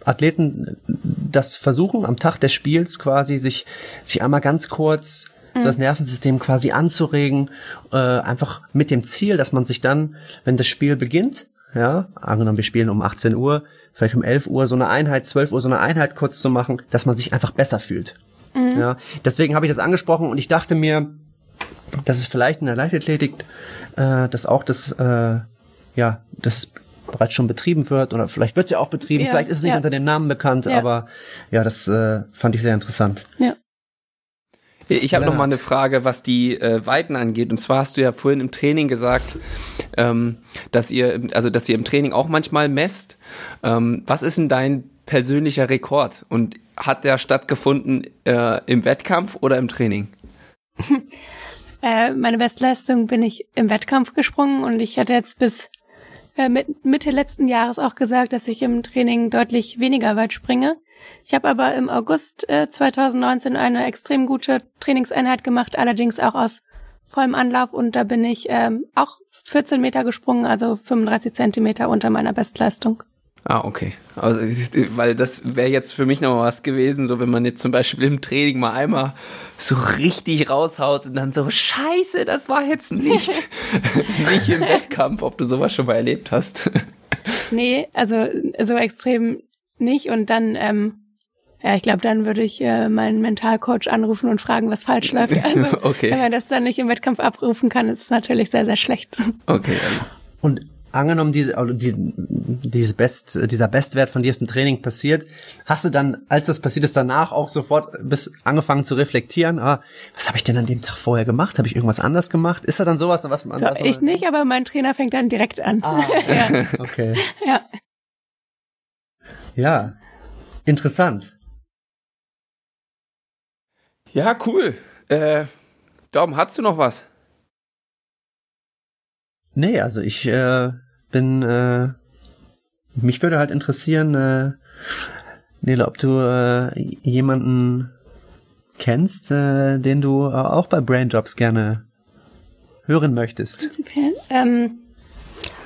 Athleten das versuchen, am Tag des Spiels quasi sich, sich einmal ganz kurz so das Nervensystem quasi anzuregen, einfach mit dem Ziel, dass man sich dann, wenn das Spiel beginnt, ja, angenommen wir spielen um 18 Uhr, vielleicht um 11 Uhr so eine Einheit, 12 Uhr so eine Einheit kurz zu machen, dass man sich einfach besser fühlt. Ja, deswegen habe ich das angesprochen und ich dachte mir, dass es vielleicht in der Leichtathletik, äh, dass auch das, äh, ja, das bereits schon betrieben wird oder vielleicht wird es ja auch betrieben, Ja, vielleicht ist es nicht ja. unter dem Namen bekannt, Ja. aber ja, das äh, fand ich sehr interessant. Ja. Ich habe noch mal eine Frage, was die äh, Weiten angeht. Und zwar hast du ja vorhin im Training gesagt, ähm, dass ihr, also dass ihr im Training auch manchmal messt. Ähm, was ist denn dein persönlicher Rekord? Und hat der stattgefunden äh, im Wettkampf oder im Training? Äh, meine Bestleistung bin ich im Wettkampf gesprungen und ich hatte jetzt bis äh, mit, Mitte letzten Jahres auch gesagt, dass ich im Training deutlich weniger weit springe. Ich habe aber im August äh, 2019 eine extrem gute Trainingseinheit gemacht, allerdings auch aus vollem Anlauf und da bin ich ähm, auch 14 Meter gesprungen, also 35 Zentimeter unter meiner Bestleistung. Ah, okay. Also, weil das wäre jetzt für mich noch mal was gewesen, so wenn man jetzt zum Beispiel im Training mal einmal so richtig raushaut und dann so, scheiße, das war jetzt nicht, nicht im Wettkampf, ob du sowas schon mal erlebt hast. Nee, also so extrem nicht. Und dann, ähm, ja, ich glaube, dann würde ich äh, meinen Mentalcoach anrufen und fragen, was falsch läuft. Also, okay. Wenn man das dann nicht im Wettkampf abrufen kann, ist es natürlich sehr, sehr schlecht. Okay. Und angenommen, diese, also die, diese Best, dieser Bestwert von dir im Training passiert, hast du dann, als das passiert ist, danach auch sofort bis angefangen zu reflektieren, ah, was habe ich denn an dem Tag vorher gemacht? Habe ich irgendwas anders gemacht? Ist da dann sowas, was man ja, Ich nicht, aber mein Trainer fängt dann direkt an. Ah, ja. okay. Ja. Ja, interessant. Ja, cool. Äh, Dom, hast du noch was? Nee, also ich äh, bin, äh, mich würde halt interessieren, äh, Nele, ob du äh, jemanden kennst, äh, den du äh, auch bei Brainjobs gerne hören möchtest. Prinzipiell. Ähm,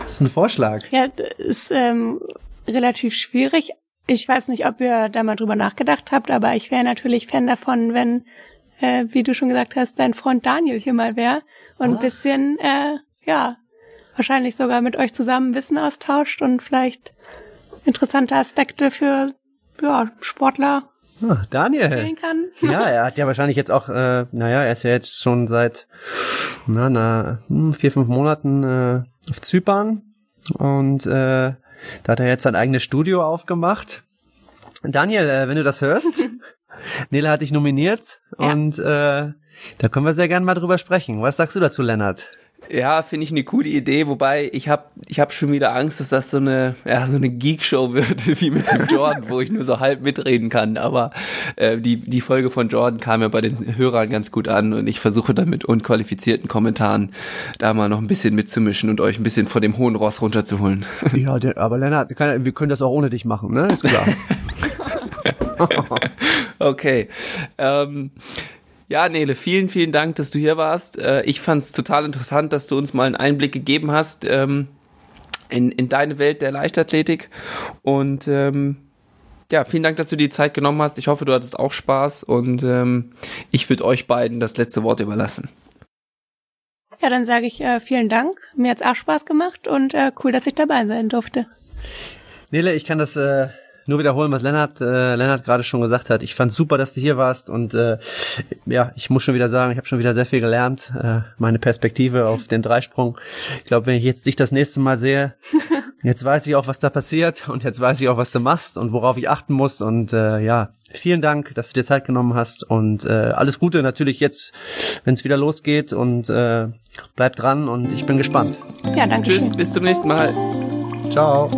das ist ein Vorschlag. Ja, ist ähm, relativ schwierig. Ich weiß nicht, ob ihr da mal drüber nachgedacht habt, aber ich wäre natürlich Fan davon, wenn, äh, wie du schon gesagt hast, dein Freund Daniel hier mal wäre und ein bisschen, äh, ja, wahrscheinlich sogar mit euch zusammen Wissen austauscht und vielleicht interessante Aspekte für ja, Sportler ah, Daniel. kann. Ja, er hat ja wahrscheinlich jetzt auch, äh, naja, er ist ja jetzt schon seit na, na, hm, vier, fünf Monaten äh, auf Zypern und äh, da hat er jetzt sein eigenes Studio aufgemacht. Daniel, äh, wenn du das hörst, Nele hat dich nominiert Ja. und äh, da können wir sehr gerne mal drüber sprechen. Was sagst du dazu, Lennart? Ja, finde ich eine coole Idee, wobei ich habe ich hab schon wieder Angst, dass das so eine ja so eine Geek-Show wird wie mit dem Jordan, wo ich nur so halb mitreden kann. Aber äh, die die Folge von Jordan kam ja bei den Hörern ganz gut an und ich versuche dann mit unqualifizierten Kommentaren da mal noch ein bisschen mitzumischen und euch ein bisschen von dem hohen Ross runterzuholen. Ja, der, aber Lennart, kann, wir können das auch ohne dich machen, ne? Ist klar. Okay. Ähm, ja, Nele, vielen, vielen Dank, dass du hier warst. Äh, ich fand es total interessant, dass du uns mal einen Einblick gegeben hast ähm, in, in deine Welt der Leichtathletik. Und ähm, ja, vielen Dank, dass du die Zeit genommen hast. Ich hoffe, du hattest auch Spaß und ähm, ich würde euch beiden das letzte Wort überlassen. Ja, dann sage ich äh, vielen Dank. Mir hat's auch Spaß gemacht und äh, cool, dass ich dabei sein durfte. Nele, ich kann das äh, nur wiederholen, was Lennart, äh, Lennart gerade schon gesagt hat. Ich fand super, dass du hier warst und äh, ja, ich muss schon wieder sagen, ich habe schon wieder sehr viel gelernt. Äh, meine Perspektive auf den Dreisprung. Ich glaube, wenn ich jetzt dich das nächste Mal sehe, jetzt weiß ich auch, was da passiert und jetzt weiß ich auch, was du machst und worauf ich achten muss und äh, ja, vielen Dank, dass du dir Zeit genommen hast und äh, alles Gute natürlich jetzt, wenn es wieder losgeht und äh, bleib dran und ich bin gespannt. Ja, danke Tschüss, bis zum nächsten Mal. Ciao.